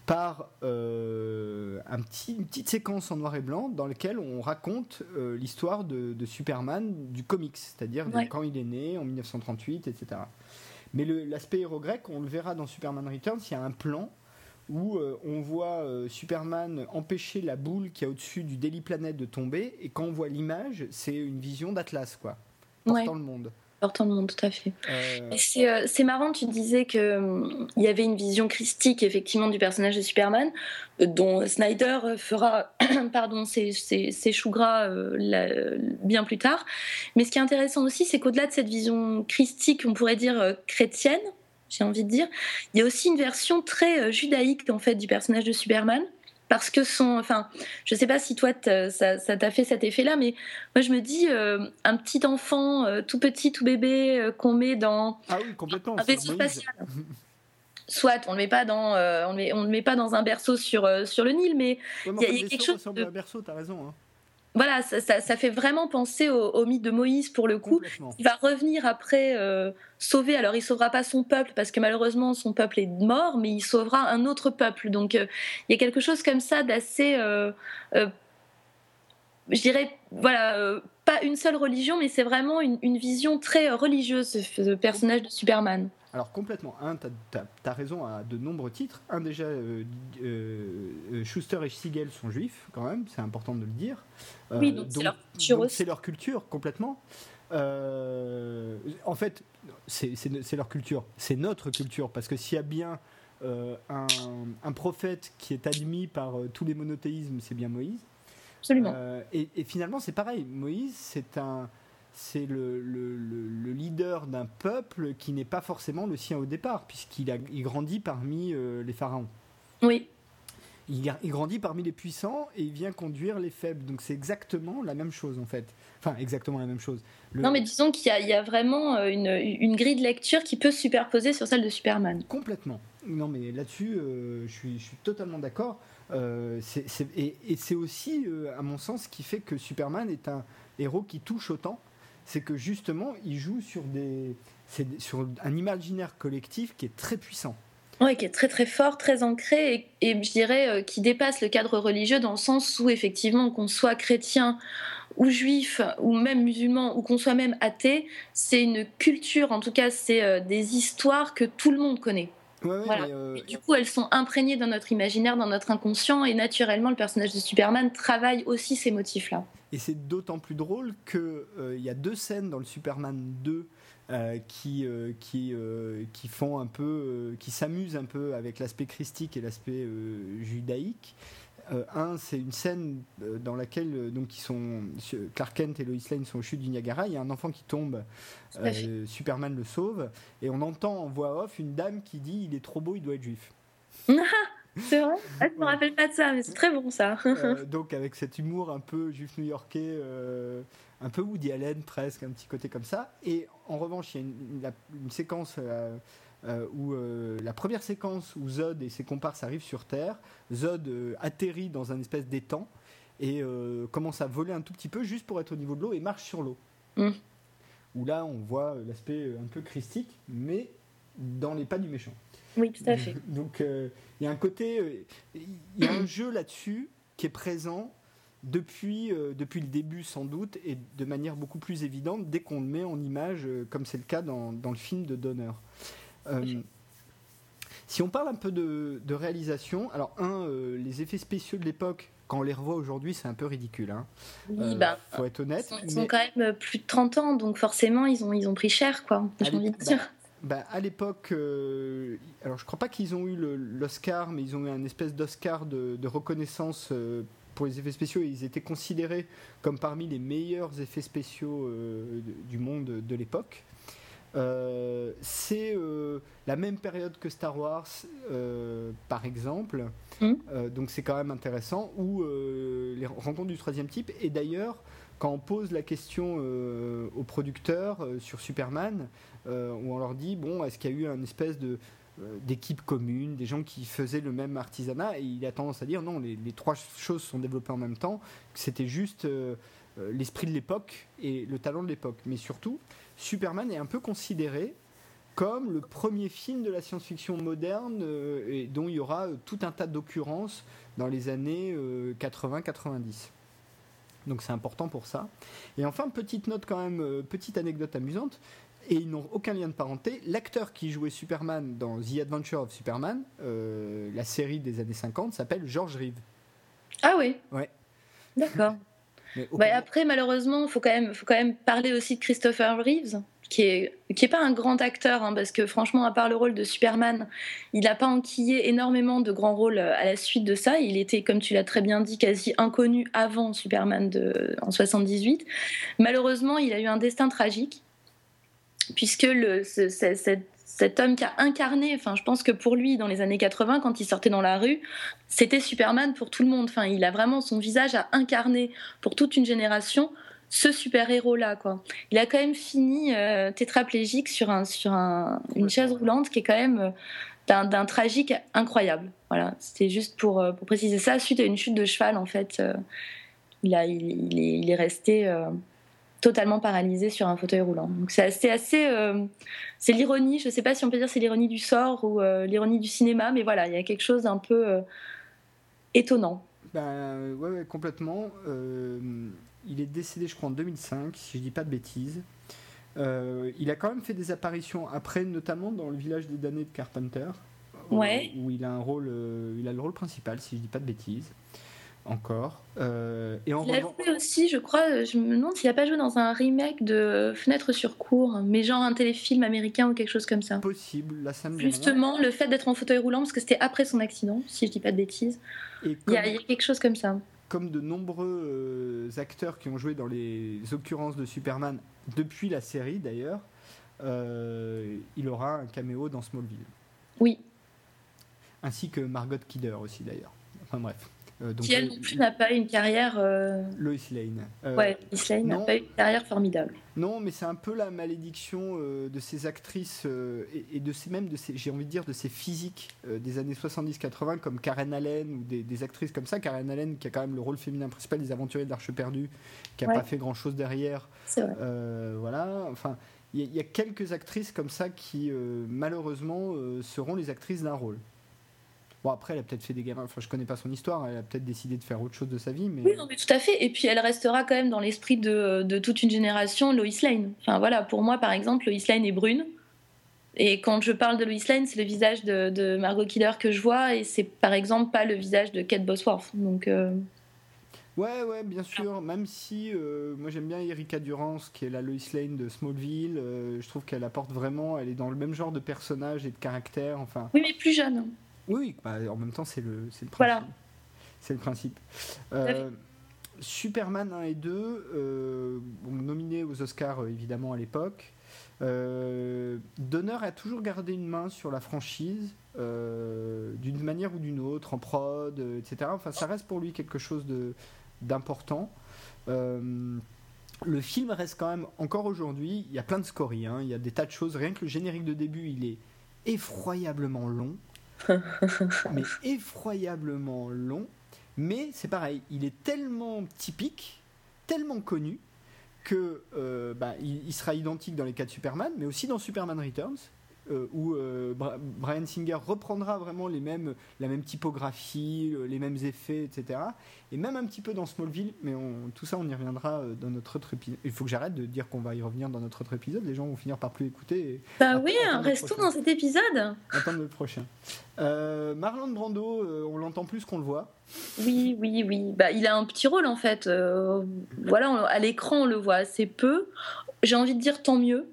par un petit, une petite séquence en noir et blanc dans laquelle on raconte l'histoire de, Superman du comics, c'est-à-dire quand il est né en 1938, etc. Mais l'aspect héros grec, on le verra dans Superman Returns, il y a un plan où euh, on voit euh, Superman empêcher la boule qui est au-dessus du Daily Planet de tomber, et quand on voit l'image, c'est une vision d'Atlas, quoi, portant le monde. Portant le monde, tout à fait. Euh. C'est marrant, tu disais qu'il il y avait une vision christique, effectivement, du personnage de Superman, dont Snyder fera pardon, ses, ses, choux gras bien plus tard. Mais ce qui est intéressant aussi, c'est qu'au-delà de cette vision christique, on pourrait dire chrétienne, j'ai envie de dire. Il y a aussi une version très euh, judaïque en fait du personnage de Superman parce que son, enfin, je sais pas si toi ça t'a fait cet effet-là, mais moi je me dis euh, un petit enfant euh, tout petit, tout bébé qu'on met dans ah oui, complètement, un vaisseau spatial. Soit on le met pas dans, on le met, on le met pas dans un berceau sur sur le Nil, mais il y a, quelque chose. De... un berceau, t'as raison. Hein. Voilà, ça, fait vraiment penser au, mythe de Moïse pour le coup. Il va revenir après euh, sauver. Alors, il sauvera pas son peuple parce que malheureusement son peuple est mort, mais il sauvera un autre peuple. Donc, euh, il y a quelque chose comme ça d'assez, euh, je dirais, voilà, pas une seule religion, mais c'est vraiment une, vision très religieuse ce personnage de Superman. Alors complètement. Un, tu as, raison à de nombreux titres. Un déjà, euh, euh, euh, Schuster et Siegel sont juifs quand même, c'est important de le dire. oui, donc, c'est leur culture aussi. C'est leur culture complètement. en fait, c'est leur culture, c'est notre culture, parce que s'il y a bien un, prophète qui est admis par tous les monothéismes, c'est bien Moïse. Absolument. et, et, finalement, c'est pareil. Moïse, c'est un, c'est le, leader d'un peuple qui n'est pas forcément le sien au départ, puisqu'il a, il grandit parmi euh, les pharaons. Oui. Il, il, grandit parmi les puissants et il vient conduire les faibles. Donc c'est exactement la même chose en fait. Enfin, exactement la même chose. Non, mais disons qu'il y, a vraiment euh, une, grille de lecture qui peut se superposer sur celle de Superman. Complètement. Non, mais là-dessus, euh, je, suis, je, suis, totalement d'accord. et, et c'est aussi, à mon sens, ce qui fait que Superman est un héros qui touche autant c'est que justement, il joue sur, des, sur un imaginaire collectif qui est très puissant. Oui, qui est très très fort, très ancré et, je dirais euh, qui dépasse le cadre religieux dans le sens où effectivement qu'on soit chrétien ou juif ou même musulman ou qu'on soit même athée, c'est une culture, en tout cas c'est euh, des histoires que tout le monde connaît. Euh, du coup, elles sont imprégnées dans notre imaginaire, dans notre inconscient, et naturellement, le personnage de Superman travaille aussi ces motifs-là. Et c'est d'autant plus drôle qu'il euh, y a deux scènes dans le Superman 2 euh, qui, euh, qui, qui font un peu, qui s'amusent un peu avec l'aspect christique et l'aspect judaïque. Un, c'est une scène dans laquelle donc ils sont Clark Kent et Lois Lane sont au chute du Niagara. Il y a un enfant qui tombe, Superman le sauve, et on entend en voix off une dame qui dit il est trop beau, il doit être juif. C'est vrai? Ah, Je me rappelle pas de ça, mais c'est très bon ça. Euh, donc avec cet humour un peu juif new-yorkais, euh, un peu Woody Allen presque, un petit côté comme ça. Et en revanche, il y a une, séquence euh, où la première séquence où Zod et ses comparses arrivent sur Terre, Zod atterrit dans un espèce d'étang et commence à voler un tout petit peu juste pour être au niveau de l'eau et marche sur l'eau. Mm. Où là, on voit l'aspect un peu christique, mais dans les pas du méchant. Oui, tout à fait. Donc euh, il y a un côté, euh, il y a un jeu là-dessus qui est présent depuis, euh, depuis le début sans doute et de manière beaucoup plus évidente dès qu'on le met en image, comme c'est le cas dans, dans, le film de Donner. Si on parle un peu de, de réalisation, alors un, les effets spéciaux de l'époque, quand on les revoit aujourd'hui, c'est un peu ridicule. Hein. Oui, bah, faut être honnête. Ils ont, quand même plus de 30 ans, donc forcément, ils ont, ils ont pris cher, quoi. J'ai envie de bah, dire. Bah, à l'époque, euh, alors je crois pas qu'ils ont eu l'Oscar, mais ils ont eu un espèce d'Oscar de, reconnaissance euh, pour les effets spéciaux. Et ils étaient considérés comme parmi les meilleurs effets spéciaux euh, du monde de l'époque. C'est la même période que Star Wars, par exemple. Mmh. donc c'est quand même intéressant. Ou les rencontres du troisième type. Et d'ailleurs, quand on pose la question aux producteurs sur Superman, euh, où on leur dit bon, est-ce qu'il y a eu un espèce de euh, d'équipe commune, des gens qui faisaient le même artisanat, et il a tendance à dire non, les, trois choses sont développées en même temps, que c'était juste euh, l'esprit de l'époque et le talent de l'époque. Mais surtout, Superman est un peu considéré comme le premier film de la science-fiction moderne et dont il y aura tout un tas d'occurrences dans les années 80-90. Donc c'est important pour ça. Et enfin, petite note quand même, petite anecdote amusante, et ils n'ont aucun lien de parenté. L'acteur qui jouait Superman dans The Adventure of Superman, euh, la série des années 50, s'appelle George Reeves. Ah oui Ouais. D'accord. Bah, après, malheureusement, il faut, quand même, faut quand même parler aussi de Christopher Reeves, qui est, qui est pas un grand acteur, hein, parce que franchement, à part le rôle de Superman, il n'a pas enquillé énormément de grands rôles euh, à la suite de ça. Il était, comme tu l'as très bien dit, quasi inconnu avant Superman de, en 78. Malheureusement, il a eu un destin tragique puisque le, cet homme qui a incarné, enfin, je pense que pour lui, dans les années 80, quand il sortait dans la rue, c'était Superman pour tout le monde. Enfin, il a vraiment son visage à incarner pour toute une génération ce super-héros-là. Quoi. Il a quand même fini euh, tétraplégique sur, un, sur une chaise roulante qui est quand même euh, d'un tragique incroyable. Voilà, c'était juste pour, euh, pour, préciser ça, suite à une chute de cheval, en fait. Il, a, il, est, resté totalement paralysé sur un fauteuil roulant. Donc c'est assez, assez c'est l'ironie. Je ne sais pas si on peut dire c'est l'ironie du sort ou l'ironie du cinéma, mais voilà, il y a quelque chose d'un peu étonnant. Ben ouais, complètement. il est décédé, je crois, en 2005, si je dis pas de bêtises. Euh, il a quand même fait des apparitions après, notamment dans le village des damnés de Carpenter, où, il a un rôle, euh, il a le rôle principal, si je dis pas de bêtises. Encore. Euh, et en il a joué aussi, je crois, je me demande s'il n'a pas joué dans un remake de Fenêtre sur cour, mais genre un téléfilm américain ou quelque chose comme ça. Possible, la scène. Justement, le fait d'être en fauteuil roulant, parce que c'était après son accident, si je dis pas de bêtises. il y a quelque chose comme ça comme de nombreux euh, acteurs qui ont joué dans les occurrences de Superman depuis la série d'ailleurs, euh, il aura un caméo dans Smallville. Oui. Ainsi que Margot Kidder aussi d'ailleurs. Enfin bref. Euh, qui elle non plus n'a pas eu une carrière. Euh... Lois Lane. Euh, ouais, Lois Lane n'a pas eu une carrière formidable. Non, mais c'est un peu la malédiction euh, de ces actrices et, de ces même de ces, j'ai envie de dire, de ces physiques des années 70-80 comme Karen Allen ou des, actrices comme ça. Karen Allen qui a quand même le rôle féminin principal des Aventuriers de l'Arche perdue, qui n'a pas fait grand chose derrière. C'est vrai. voilà. Enfin, il y, y, a quelques actrices comme ça qui malheureusement seront les actrices d'un rôle. Bon, après, elle a peut-être fait des gamins. Enfin, je connais pas son histoire. Elle a peut-être décidé de faire autre chose de sa vie. Mais... Oui, non, mais tout à fait. Et puis, elle restera quand même dans l'esprit de, de, toute une génération, Lois Lane. Enfin, voilà, pour moi, par exemple, Lois Lane est brune. Et quand je parle de Lois Lane, c'est le visage de, de, Margot Kidder que je vois. Et c'est, par exemple, pas le visage de Kate Bosworth. Donc. Euh, ouais, ouais, bien sûr. Même si euh, moi j'aime bien Erika Durance, qui est la Lois Lane de Smallville. Euh, je trouve qu'elle apporte vraiment. Elle est dans le même genre de personnage et de caractère. Enfin. Oui, mais plus jeune. Oui, bah, en même temps, c'est le, le principe. Voilà. C'est le principe. Euh, Superman 1 et 2, euh, nominés aux Oscars euh, évidemment à l'époque. Donner a toujours gardé une main sur la franchise, d'une manière ou d'une autre, en prod, etc. Enfin, ça reste pour lui quelque chose d'important. le film reste quand même, encore aujourd'hui, il y a plein de scories, hein. il y a des tas de choses. Rien que le générique de début, il est effroyablement long. Mais effroyablement long. Mais c'est pareil, il est tellement typique, tellement connu, que euh, bah, il, sera identique dans les cas de Superman, mais aussi dans Superman Returns. Euh, où euh, Brian Singer reprendra vraiment les mêmes, la même typographie, les mêmes effets, etc. Et même un petit peu dans Smallville, mais tout ça on y reviendra dans notre autre épisode. Il faut que j'arrête de dire qu'on va y revenir dans notre autre épisode, les gens vont finir par plus écouter. bah oui, restons dans cet épisode. Attends le prochain. Marlon Brando, on l'entend plus qu'on le voit. Oui, oui, oui. Bah, il a un petit rôle en fait. voilà, à l'écran on le voit assez peu. J'ai envie de dire tant mieux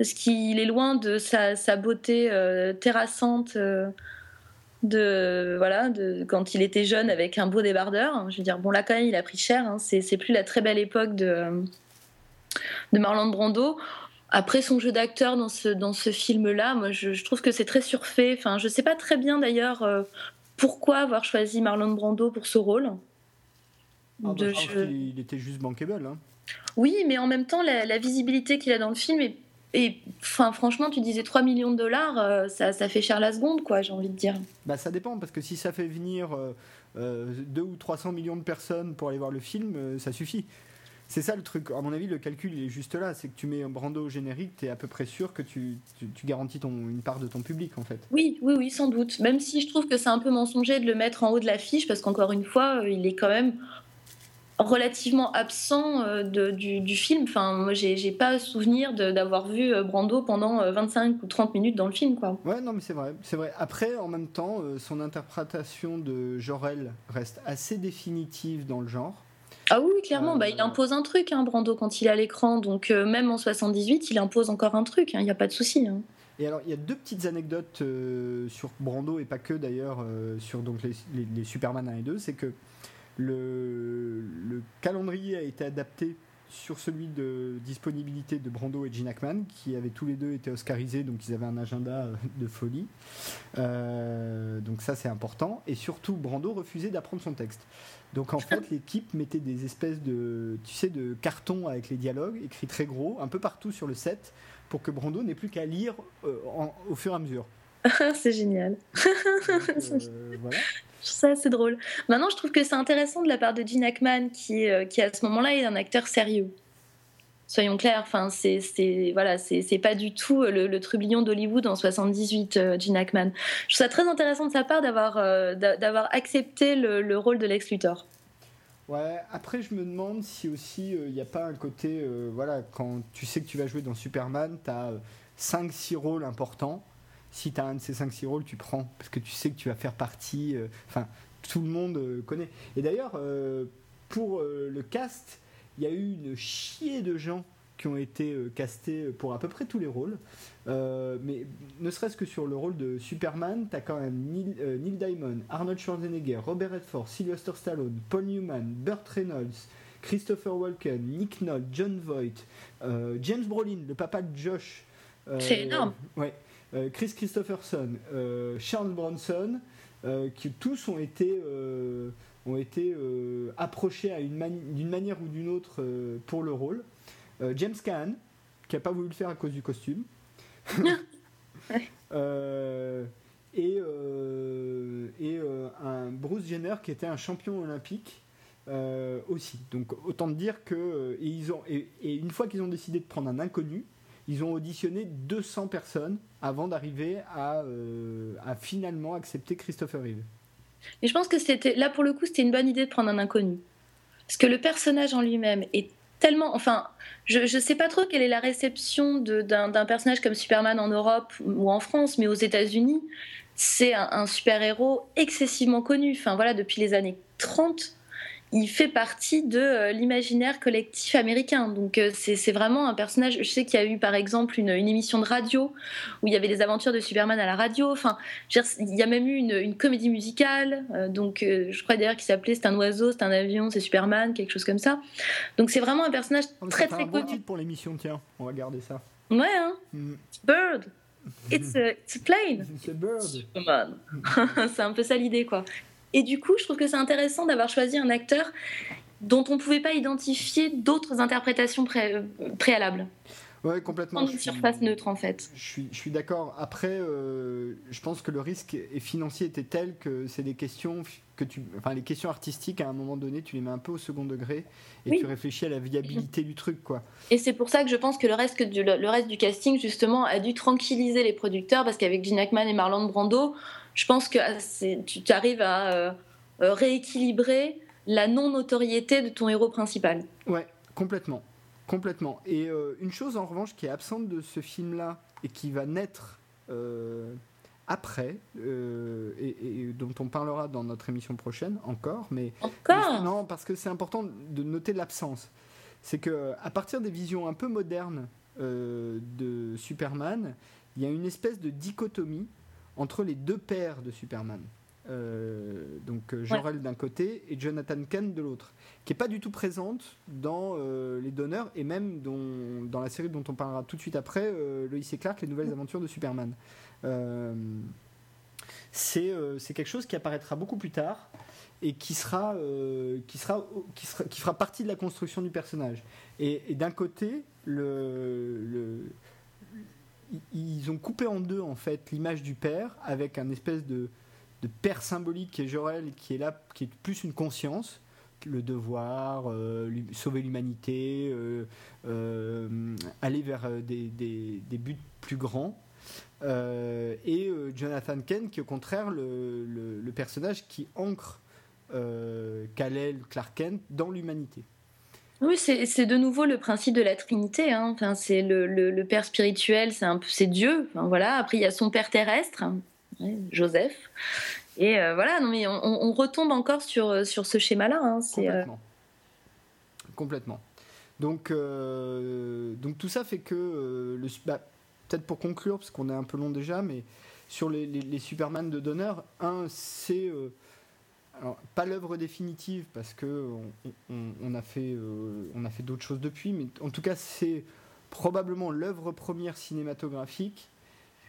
parce qu'il est loin de sa, beauté euh, terrassante euh, de voilà de quand il était jeune avec un beau débardeur. Je veux dire bon là quand même il a pris cher. Hein. C'est plus la très belle époque de de Marlon Brando. Après son jeu d'acteur dans ce dans ce film là, moi je, trouve que c'est très surfait. Enfin je sais pas très bien d'ailleurs euh, pourquoi avoir choisi Marlon Brando pour ce rôle. Ah, bah, il était juste bankable. Hein. Oui, mais en même temps, la visibilité qu'il a dans le film est et enfin, franchement, tu disais 3 millions de dollars, euh, ça, ça, fait cher la seconde, quoi, j'ai envie de dire. Bah, ça dépend, parce que si ça fait venir 2 euh, euh, ou 300 millions de personnes pour aller voir le film, ça suffit. C'est ça le truc. À mon avis, le calcul, il est juste là. C'est que tu mets un Brando au générique, tu es à peu près sûr que tu, tu, garantis ton, une part de ton public, en fait. Oui, oui, oui, sans doute. Même si je trouve que c'est un peu mensonger de le mettre en haut de l'affiche, parce qu'encore une fois, il est quand même relativement absent euh, de, du, film. Enfin, moi, j'ai pas souvenir d'avoir vu euh, Brando pendant 25 euh, ou 30 minutes dans le film, quoi. Ouais, non, mais c'est vrai, c'est vrai. Après, en même temps, son interprétation de Jorel reste assez définitive dans le genre. Ah oui, clairement, bah, il impose un truc, hein, Brando, quand il est à l'écran. Donc, même en 78, il impose encore un truc, hein, il n'y a pas de souci. Hein. Et alors, il y a deux petites anecdotes sur Brando, et pas que d'ailleurs, sur donc, les, les, Superman 1 et 2. C'est que le, calendrier a été adapté sur celui de disponibilité de Brando et Gene Hackman, qui avaient tous les deux été oscarisés, donc ils avaient un agenda de folie. Euh, donc ça c'est important. Et surtout, Brando refusait d'apprendre son texte. Donc en fait, l'équipe mettait des espèces de, tu sais, de cartons avec les dialogues écrits très gros, un peu partout sur le set, pour que Brando n'ait plus qu'à lire euh, au fur et à mesure. c'est génial. Euh, voilà. Ça, c'est drôle. Maintenant, je trouve que c'est intéressant de la part de Gene Hackman, qui, qui à ce moment-là est un acteur sérieux soyons clairs. Enfin, c'est voilà, c'est pas du tout le, le trublion d'Hollywood en 78, euh, Gene Hackman. Je trouve ça très intéressant de sa part d'avoir euh, d'avoir accepté le, rôle de Lex Luthor. Ouais, après je me demande si aussi euh, il n'y a pas un côté, voilà, quand tu sais que tu vas jouer dans Superman, tu as 5-6 rôles importants. Si tu as un de ces 5-6 rôles, tu prends, parce que tu sais que tu vas faire partie, enfin, tout le monde connaît. Et d'ailleurs, pour le cast, il y a eu une chier de gens qui ont été euh, castés pour à peu près tous les rôles. Euh, mais ne serait-ce que sur le rôle de Superman, tu as quand même Neil, euh, Neil, Diamond, Arnold Schwarzenegger, Robert Redford, Sylvester Stallone, Paul Newman, Burt Reynolds, Christopher Walken, Nick Nolte, John Voight, James Brolin, le papa de Josh. C'est énorme. Ouais. Chris Christopherson, Charles Bronson, qui tous ont été ont été euh, approchés d'une manière ou d'une autre euh, pour le rôle. Euh, James Caan, qui n'a pas voulu le faire à cause du costume. et et un Bruce Jenner qui était un champion olympique aussi. Donc autant dire que et ils ont et, une fois qu'ils ont décidé de prendre un inconnu, ils ont auditionné 200 personnes avant d'arriver à, à finalement accepter Christopher Reeve. Mais je pense que c'était là pour le coup, c'était une bonne idée de prendre un inconnu. Parce que le personnage en lui-même est tellement. Enfin, je ne sais pas trop quelle est la réception d'un personnage comme Superman en Europe ou en France, mais aux États-Unis, c'est un, un super-héros excessivement connu. Enfin, voilà, depuis les années 30, il fait partie de euh, l'imaginaire collectif américain. Donc euh, c'est vraiment un personnage. Je sais qu'il y a eu par exemple une, émission de radio où il y avait des aventures de Superman à la radio. Enfin, il y a même eu une, comédie musicale. Euh, donc je crois d'ailleurs qu'il s'appelait C'est un oiseau, c'est un avion, c'est Superman, quelque chose comme ça. Donc c'est vraiment un personnage très très un connu. titre pour l'émission, tiens, on va garder ça. Ouais, hein. Mm. Bird. It's a, it's a plane. It's a bird. c'est un peu ça l'idée, quoi. Et du coup, je trouve que c'est intéressant d'avoir choisi un acteur dont on ne pouvait pas identifier d'autres interprétations préalables. Oui, complètement. Une surface neutre, en fait. Je suis, je suis d'accord. Après, euh, je pense que le risque financier était tel que c'est des questions que tu, enfin, les questions artistiques, à un moment donné, tu les mets un peu au second degré et tu réfléchis à la viabilité du truc, quoi. Et c'est pour ça que je pense que le reste, du, le reste du casting, justement, a dû tranquilliser les producteurs parce qu'avec Gene Hackman et Marlon Brando, je pense que tu arrives à euh, euh, rééquilibrer la non-notoriété de ton héros principal. Ouais, complètement. Complètement. Et euh, une chose en revanche qui est absente de ce film-là et qui va naître après, et, dont on parlera dans notre émission prochaine encore, mais, encore? non parce que c'est important de noter l'absence. C'est que à partir des visions un peu modernes de Superman, il y a une espèce de dichotomie entre les deux pères de Superman. Euh, donc euh, Jorel d'un côté et Jonathan Kent de l'autre, qui est pas du tout présente dans euh, les donneurs et même dans la série dont on parlera tout de suite après, Lois et Clark, les nouvelles aventures de Superman. c'est quelque chose qui apparaîtra beaucoup plus tard et qui sera, qui sera, qui sera, qui fera partie de la construction du personnage. Et, et d'un côté, le, le ils ont coupé en deux en fait l'image du père avec un espèce de, père symbolique qui est Jorel, qui est là, qui est plus une conscience, le devoir, euh, sauver l'humanité, euh, euh, aller vers des, buts plus grands. et Jonathan Kent qui au contraire le, personnage qui ancre Kal-El, Clark Kent dans l'humanité. Oui, c'est de nouveau le principe de la Trinité. Hein. Enfin, c'est le, Père spirituel, c'est Dieu. voilà. Après, il y a son Père terrestre, hein, Joseph. Et euh, voilà, non, mais on, retombe encore sur, sur ce schéma-là. Hein. Euh, Complètement. Complètement. Donc, euh, donc tout ça fait que, le, bah, peut-être pour conclure, parce qu'on est un peu long déjà, mais sur les, les, Superman de Donner, un, c'est pas l'œuvre définitive parce que on, a fait, euh, on a fait d'autres choses depuis, mais en tout cas, c'est probablement l'œuvre première cinématographique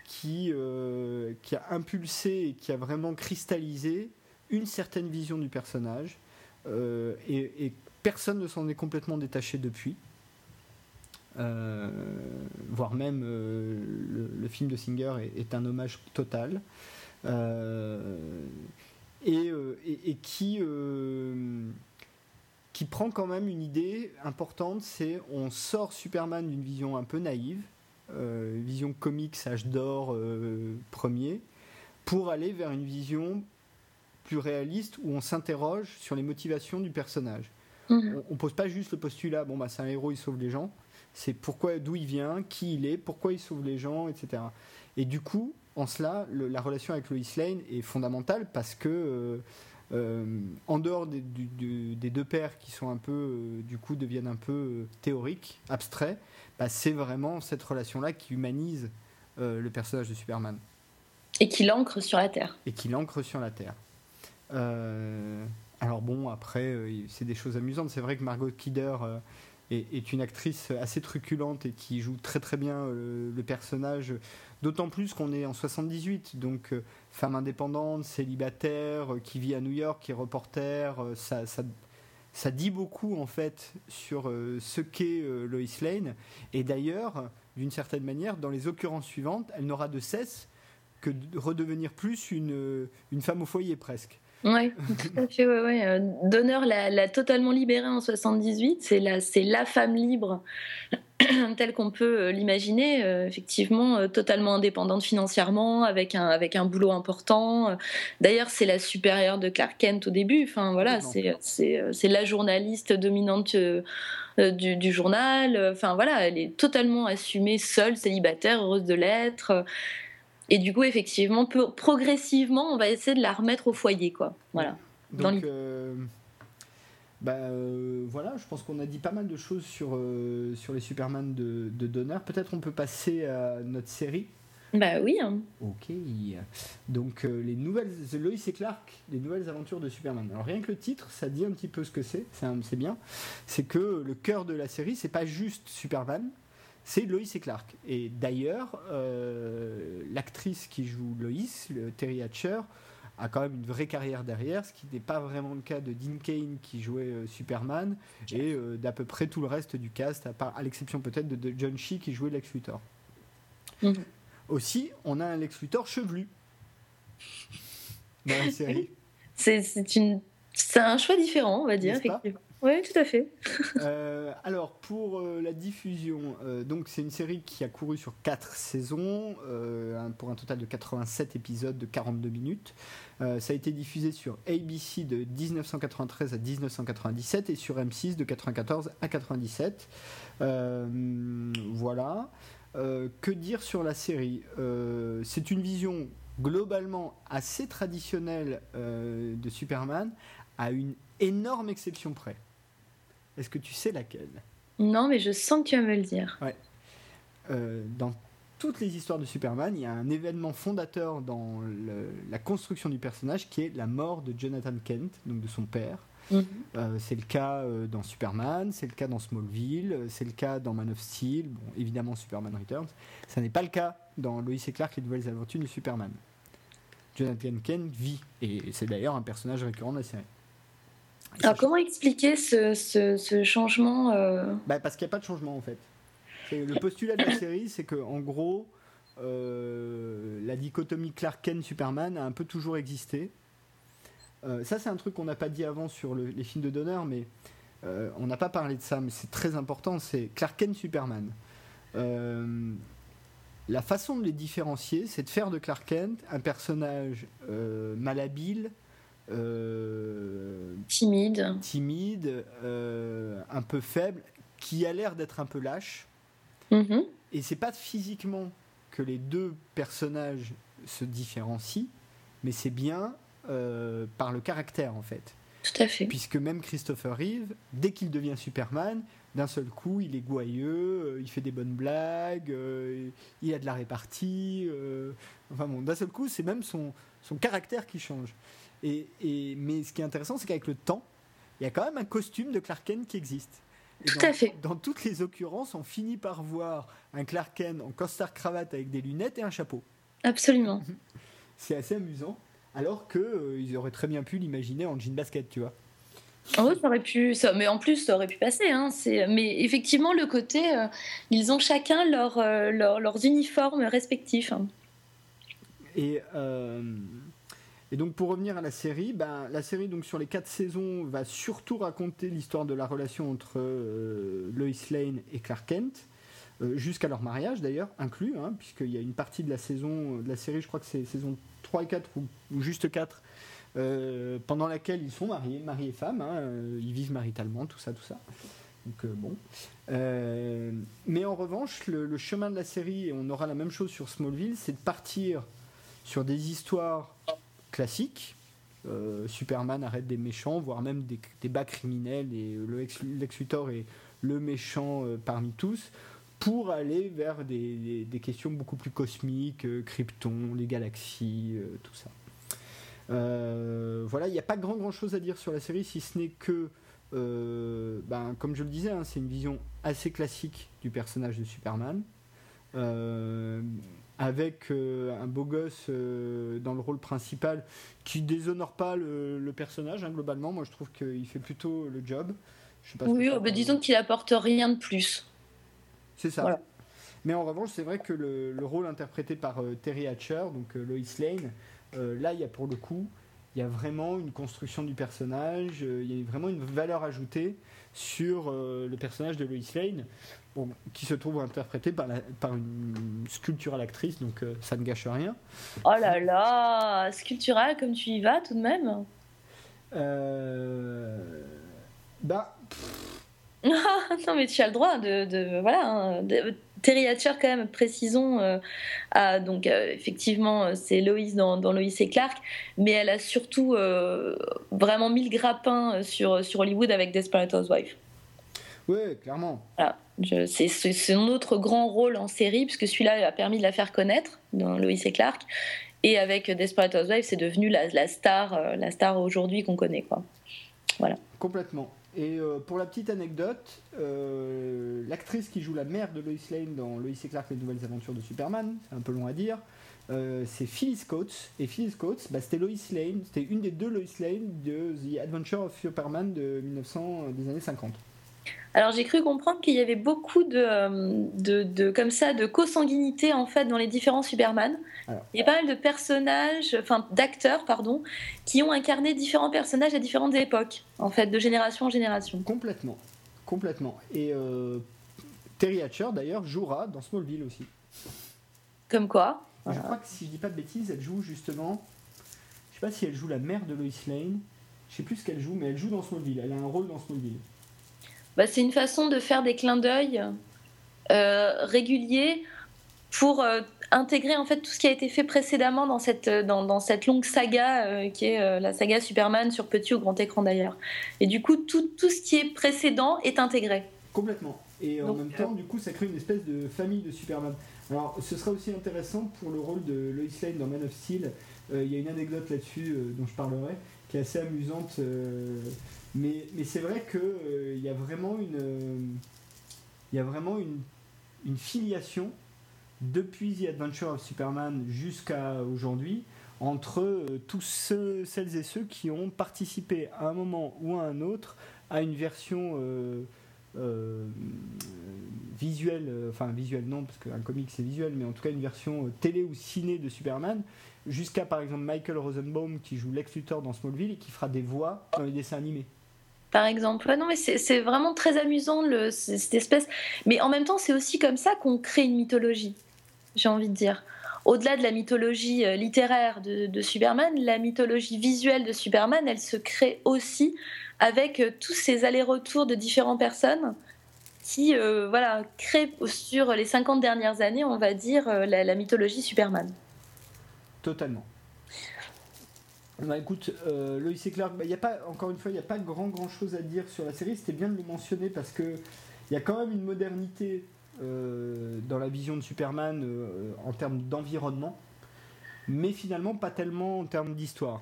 qui, euh, qui a impulsé et qui a vraiment cristallisé une certaine vision du personnage. Euh, et, personne ne s'en est complètement détaché depuis. voire même le, film de Singer est, est un hommage total. Et, et, qui, qui prend quand même une idée importante, c'est on sort Superman d'une vision un peu naïve, vision comics âge d'or premier, pour aller vers une vision plus réaliste où on s'interroge sur les motivations du personnage. Mhm. On, ne pose pas juste le postulat, bon bah c'est un héros, il sauve les gens. C'est pourquoi, d'où il vient, qui il est, pourquoi il sauve les gens, etc. Et du coup, en cela, la relation avec Lois Lane est fondamentale parce que euh, euh, en dehors des, deux pères qui sont un peu, euh, du coup, deviennent un peu théoriques, abstraits, bah, c'est vraiment cette relation-là qui humanise le personnage de Superman. Et qui l'ancre sur la Terre. Et qui l'ancre sur la Terre. Alors bon, après, c'est des choses amusantes. C'est vrai que Margot Kidder euh, est, une actrice assez truculente et qui joue très très bien le, personnage. D'autant plus qu'on est en 78, donc femme indépendante, célibataire, qui vit à New York, qui est reporter. ça, ça, ça dit beaucoup en fait sur ce qu'est Lois Lane. Et d'ailleurs, d'une certaine manière, dans les occurrences suivantes, elle n'aura de cesse que de redevenir plus une, une femme au foyer presque. Oui, tout à fait. Ouais, ouais. Euh, Donner l'a totalement libérée en 78. C'est la, la femme libre telle qu'on peut euh, l'imaginer, euh, effectivement, totalement indépendante financièrement, avec un, avec un boulot important. D'ailleurs, c'est la supérieure de Clark Kent au début. Enfin, voilà, c'est la journaliste dominante. Du, du, journal. Enfin voilà, elle est totalement assumée, seule, célibataire, heureuse de l'être. Et du coup, effectivement, progressivement, on va essayer de la remettre au foyer, quoi. Voilà. Donc, euh, bah, euh, voilà, je pense qu'on a dit pas mal de choses sur, euh, sur les Superman de, de Donner. Peut-être on peut passer à notre série. Bah oui. Hein. Ok. Donc les nouvelles The Lois et Clark, les nouvelles aventures de Superman. Alors rien que le titre, ça dit un petit peu ce que c'est. C'est bien. C'est que le cœur de la série, c'est pas juste Superman, c'est Lois et Clark. Et d'ailleurs, euh, l'actrice qui joue Lois, le Terry Hatcher, a quand même une vraie carrière derrière, ce qui n'est pas vraiment le cas de Dean Kane qui jouait euh, Superman et euh, d'à peu près tout le reste du cast, à, part, à l'exception peut-être de, John Shee qui jouait Lex Luthor. Mhm. Aussi, on a un Lex Luthor chevelu dans la série. C'est, une... un choix différent, on va dire, effectivement. Oui, tout à fait. Euh, alors, pour euh, la diffusion, euh, donc c'est une série qui a couru sur 4 saisons, pour un total de 87 épisodes de 42 minutes. ça a été diffusé sur ABC de 1993 à 1997 et sur M6 de 94 à 97. voilà. que dire sur la série? C'est une vision globalement assez traditionnelle de Superman, à une énorme exception près. Est-ce que tu sais laquelle? Non, mais je sens que tu vas me le dire. Ouais. Euh, dans toutes les histoires de Superman, il y a un événement fondateur dans la construction du personnage qui est la mort de Jonathan Kent, donc de son père. Mhm. Euh, c'est le cas euh, dans Superman, c'est le cas dans Smallville, c'est le cas dans Man of Steel, bon, évidemment Superman Returns. Ça n'est pas le cas dans Lois et Clark, les nouvelles aventures de Superman. Jonathan Kent vit, et c'est d'ailleurs un personnage récurrent de la série. Alors, comment expliquer ce, changement euh bah, Parce qu'il n'y a pas de changement en fait. Le postulat de la série, c'est que en gros, euh, la dichotomie Clark Kent-Superman a un peu toujours existé. Euh, ça, c'est un truc qu'on n'a pas dit avant sur les films de Donner, mais on n'a pas parlé de ça, mais c'est très important. C'est Clark Kent-Superman. la façon de les différencier, c'est de faire de Clark Kent un personnage malhabile, euh, timide, timide, euh, un peu faible, qui a l'air d'être un peu lâche. Mm-hmm. Et c'est pas physiquement que les deux personnages se différencient, mais c'est bien euh, par le caractère en fait. Tout à fait. Puisque même Christopher Reeve, dès qu'il devient Superman, d'un seul coup, il est gouailleux, il fait des bonnes blagues, il a de la répartie. enfin bon, d'un seul coup, c'est même son, son caractère qui change. Et, mais ce qui est intéressant, c'est qu'avec le temps, il y a quand même un costume de Clark Kent qui existe. Tout dans, à fait. Dans toutes les occurrences, on finit par voir un Clark Kent en costard cravate avec des lunettes et un chapeau. Absolument. c'est assez amusant. Alors qu'ils euh, auraient très bien pu l'imaginer en jean basket, tu vois. Oh, ça aurait pu, ça, mais en plus, ça aurait pu passer. Hein, mais effectivement, le côté, euh, ils ont chacun leur, euh, leurs uniformes respectifs. Hein. Et Et donc pour revenir à la série, ben, la série donc sur les quatre saisons va surtout raconter l'histoire de la relation entre euh, Lois Lane et Clark Kent, euh, jusqu'à leur mariage d'ailleurs, inclus, hein, puisqu'il y a une partie de la saison de la série, je crois que c'est saison 3 et 4 ou, juste 4, euh, pendant laquelle ils sont mariés, mari et femme, hein, ils vivent maritalement, tout ça, tout ça. Donc bon. mais en revanche, le, chemin de la série, et on aura la même chose sur Smallville, c'est de partir sur des histoires classique. Euh, Superman arrête des méchants, voire même des, bas criminels, et le Lex Luthor est le méchant euh, parmi tous, pour aller vers des, questions beaucoup plus cosmiques, euh, Krypton, les galaxies, tout ça. voilà, il n'y a pas grand chose à dire sur la série, si ce n'est que, ben, comme je le disais, hein, c'est une vision assez classique du personnage de Superman avec euh, un beau gosse euh, dans le rôle principal qui déshonore pas le, personnage hein, globalement. Moi je trouve qu'il fait plutôt le job. oui, oh, bah, disons qu'il apporte rien de plus. C'est ça. Mais en revanche, c'est vrai que le, rôle interprété par euh, Terry Hatcher, donc Lois Lane, là il y a pour le coup, il y a vraiment une construction du personnage, il y a vraiment une valeur ajoutée sur le personnage de Lois Lane qui se trouve interprété par, par une sculpturale actrice, donc euh, ça ne gâche rien. Oh là là, sculpturale comme tu y vas tout de même euh... Bah. non mais tu as le droit de, de voilà. Hein, Terry Hatcher quand même, précisons, euh, donc euh, effectivement c'est Loïs dans, dans Loïs et Clark, mais elle a surtout vraiment mis le grappin sur, sur Hollywood avec Desperate Housewives. Oui, clairement. Voilà. C'est son autre grand rôle en série, puisque celui-là a permis de la faire connaître dans Lois et Clark. Et avec Desperate Housewives, c'est devenu la, star, euh, la star aujourd'hui qu'on connaît. Quoi. Voilà. Complètement. Et euh, pour la petite anecdote, euh, l'actrice qui joue la mère de Lois Lane dans Lois et Clark, les nouvelles aventures de Superman, c'est un peu long à dire, c'est Phyllis Coates. Et Phyllis Coates, bah, c'était Lois Lane, c'était une des deux Lois Lane de The Adventure of Superman de 1900, des années 50. Alors j'ai cru comprendre qu'il y avait beaucoup de, de, comme ça de consanguinité en fait dans les différents Superman. Il y a pas mal de personnages, enfin d'acteurs pardon, qui ont incarné différents personnages à différentes époques, en fait, de génération en génération. Complètement, complètement. Et euh, Terry Hatcher d'ailleurs jouera dans Smallville aussi. Comme quoi Je crois que si je dis pas de bêtises, elle joue justement. Je sais pas si elle joue la mère de Lois Lane. Je sais plus ce qu'elle joue, mais elle joue dans Smallville. Elle a un rôle dans Smallville. Bah, c'est une façon de faire des clins d'œil euh, réguliers pour euh, intégrer en fait tout ce qui a été fait précédemment dans cette, dans, dans cette longue saga euh, qui est la saga Superman sur petit ou grand écran d'ailleurs. Et du coup, tout, tout, ce qui est précédent est intégré. Complètement. Et en même temps, du coup, ça crée une espèce de famille de Superman. Alors, ce sera aussi intéressant pour le rôle de Lois Lane dans Man of Steel. Il y a une anecdote là-dessus dont je parlerai, qui est assez amusante. Mais, c'est vrai qu'il euh, y a vraiment vraiment une, filiation depuis The Adventure of Superman jusqu'à aujourd'hui entre euh, tous ceux, celles et ceux qui ont participé à un moment ou à un autre à une version euh, visuelle, enfin visuelle non, parce qu'un comic c'est visuel, mais en tout cas une version télé ou ciné de Superman, jusqu'à par exemple Michael Rosenbaum qui joue Lex Luthor dans Smallville et qui fera des voix dans les dessins animés par exemple. non, mais c'est vraiment très amusant, cette espèce. Mais en même temps, c'est aussi comme ça qu'on crée une mythologie, j'ai envie de dire. Au-delà de la mythologie euh, littéraire de, Superman, la mythologie visuelle de Superman, elle se crée aussi avec euh, tous ces allers-retours de différentes personnes qui euh, voilà, créent sur les 50 dernières années, on va dire, la mythologie Superman. Totalement. Bah écoute, euh, et Clark, bah, y a pas, encore une fois, il n'y a pas grand grand chose à dire sur la série. C'était bien de le mentionner parce que il y a quand même une modernité euh, dans la vision de Superman euh, en termes d'environnement, mais finalement pas tellement en termes d'histoire.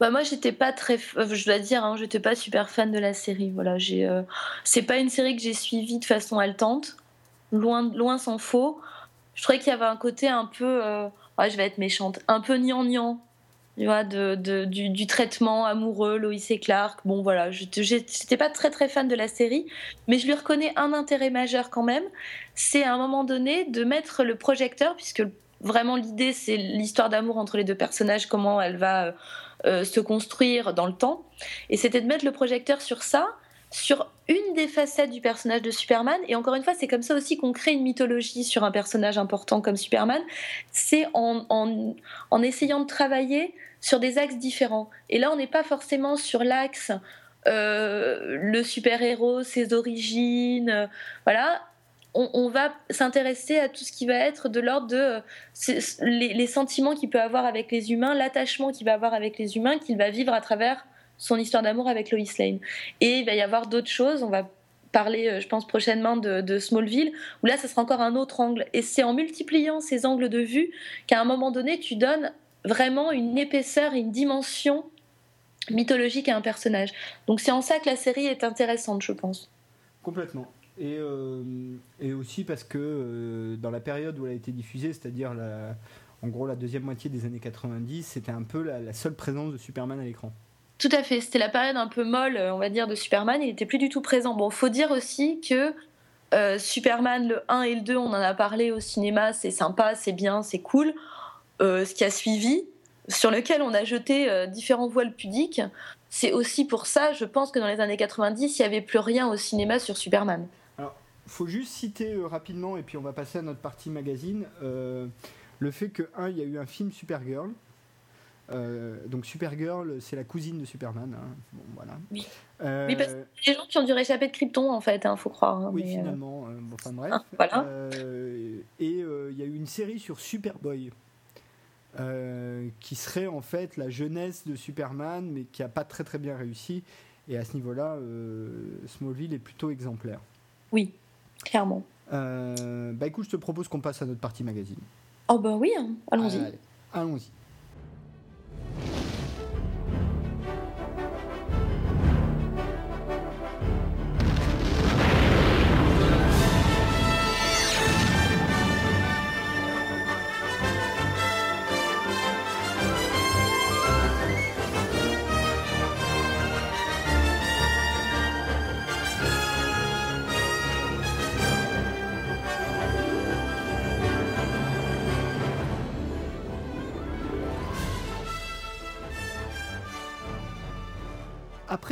Bah moi j'étais pas très, je dois dire, hein, j'étais pas super fan de la série. Voilà, j'ai, c'est pas une série que j'ai suivie de façon haletante, loin loin s'en faut. Je trouvais qu'il y avait un côté un peu, je vais être méchante, un peu gnangnan du, traitement amoureux, Lois et Clark. Bon, voilà, je n'étais pas très très fan de la série, mais je lui reconnais un intérêt majeur quand même. C'est à un moment donné de mettre le projecteur, puisque vraiment l'idée, c'est l'histoire d'amour entre les deux personnages, comment elle va se construire dans le temps. Et c'était de mettre le projecteur sur ça, sur une des facettes du personnage de Superman. Et encore une fois, c'est comme ça aussi qu'on crée une mythologie sur un personnage important comme Superman. C'est en, en, essayant de travailler sur des axes différents. Et là, on n'est pas forcément sur l'axe euh, le super-héros, ses origines. Euh, voilà. On, va s'intéresser à tout ce qui va être de l'ordre de euh, les, les, sentiments qu'il peut avoir avec les humains, l'attachement qu'il va avoir avec les humains, qu'il va vivre à travers son histoire d'amour avec Lois Lane. Et il va y avoir d'autres choses. On va parler, euh, je pense, prochainement de, Smallville, où là, ça sera encore un autre angle. Et c'est en multipliant ces angles de vue qu'à un moment donné, tu donnes vraiment une épaisseur une dimension mythologique à un personnage. Donc c'est en ça que la série est intéressante, je pense. Complètement. Et, euh, et aussi parce que euh, dans la période où elle a été diffusée, c'est-à-dire en gros la deuxième moitié des années 90, c'était un peu la seule présence de Superman à l'écran. Tout à fait. C'était la période un peu molle, on va dire, de Superman. Il n'était plus du tout présent. Bon, faut dire aussi que euh, Superman, le 1 et le 2, on en a parlé au cinéma. C'est sympa, c'est bien, c'est cool. Euh, ce qui a suivi, sur lequel on a jeté euh, différents voiles pudiques, c'est aussi pour ça, je pense que dans les années 90, il n'y avait plus rien au cinéma sur Superman. Alors, faut juste citer rapidement, et puis on va passer à notre partie magazine, le fait que, un, il y a eu un film Supergirl euh, donc Supergirl, c'est la cousine de Superman. Hein. Bon, voilà. Oui. Euh, parce que les gens qui ont dû réchapper de Krypton, en fait, hein, faut croire. Hein, oui, euh, finalement. enfin bref. Ah, voilà. et il y a eu une série sur Superboy. qui serait en fait la jeunesse de Superman, mais qui n'a pas très très bien réussi. Et à ce niveau-là, Smallville est plutôt exemplaire. Oui, clairement. bah écoute, je te propose qu'on passe à notre partie magazine. Oh bah oui, allons-y. Allons-y.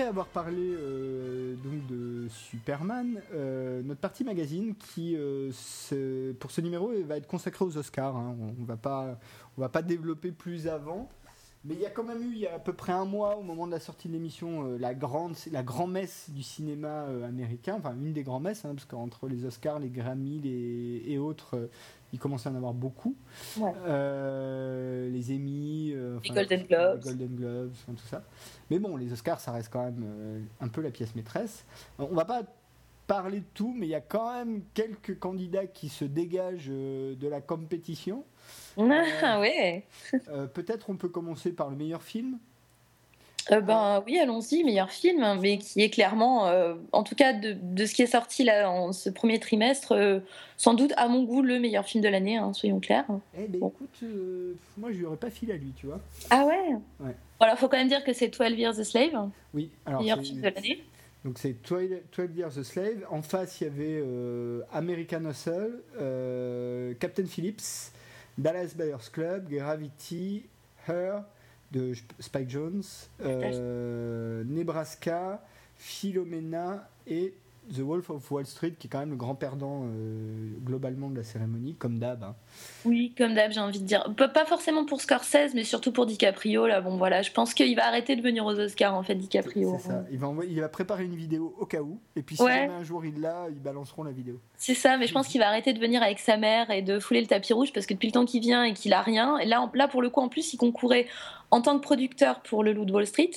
Avoir parlé euh, donc de Superman, euh, notre partie magazine qui, euh, pour ce numéro, va être consacrée aux Oscars. Hein. On va pas, on va pas développer plus avant. Mais il y a quand même eu, il y a à peu près un mois, au moment de la sortie de l'émission, la grande, la grand messe du cinéma américain, enfin une des grandes messes, hein, parce qu'entre les Oscars, les Grammy et autres, il commençait à en avoir beaucoup. Euh, les Emmy, euh, les Golden Globes, Golden Globes tout ça. Mais bon, les Oscars, ça reste quand même euh, un peu la pièce maîtresse. On va pas parler de tout, mais il y a quand même quelques candidats qui se dégagent de la compétition. Ah ouais. Peut-être on peut commencer par le meilleur film. Euh, ben oui, allons-y, meilleur film, hein, mais qui est clairement, euh, en tout cas de, de, ce qui est sorti là en ce premier trimestre, euh, sans doute à mon goût le meilleur film de l'année, hein, soyons clairs. Eh ben écoute, moi je lui aurais pas filé à lui, tu vois. Ah ouais? Ouais. Bon, faut quand même dire que c'est 12 Years a Slave. Oui, alors meilleur film de l'année. Donc c'est 12, Years a Slave. En face, il y avait American Hustle, Captain Phillips, Dallas Buyers Club, Gravity, Her de Spike Jones, euh, Nebraska, Philomena et The Wolf of Wall Street, qui est quand même le grand perdant euh, globalement de la cérémonie, comme d'hab. Hein. Oui, comme d'hab, j'ai envie de dire. Pas forcément pour Scorsese, mais surtout pour DiCaprio. Là, bon, voilà, je pense qu'il va arrêter de venir aux Oscars, en fait, DiCaprio. C'est ça. Il va, il va préparer une vidéo au cas où, et puis si jamais un jour il l'a, ils balanceront la vidéo. C'est ça, mais je pense qu'il va arrêter de venir avec sa mère et de fouler le tapis rouge, parce que depuis le temps qu'il vient et qu'il a rien, et là, là, pour le coup, en plus, il concourait en tant que producteur pour le Loup de Wall Street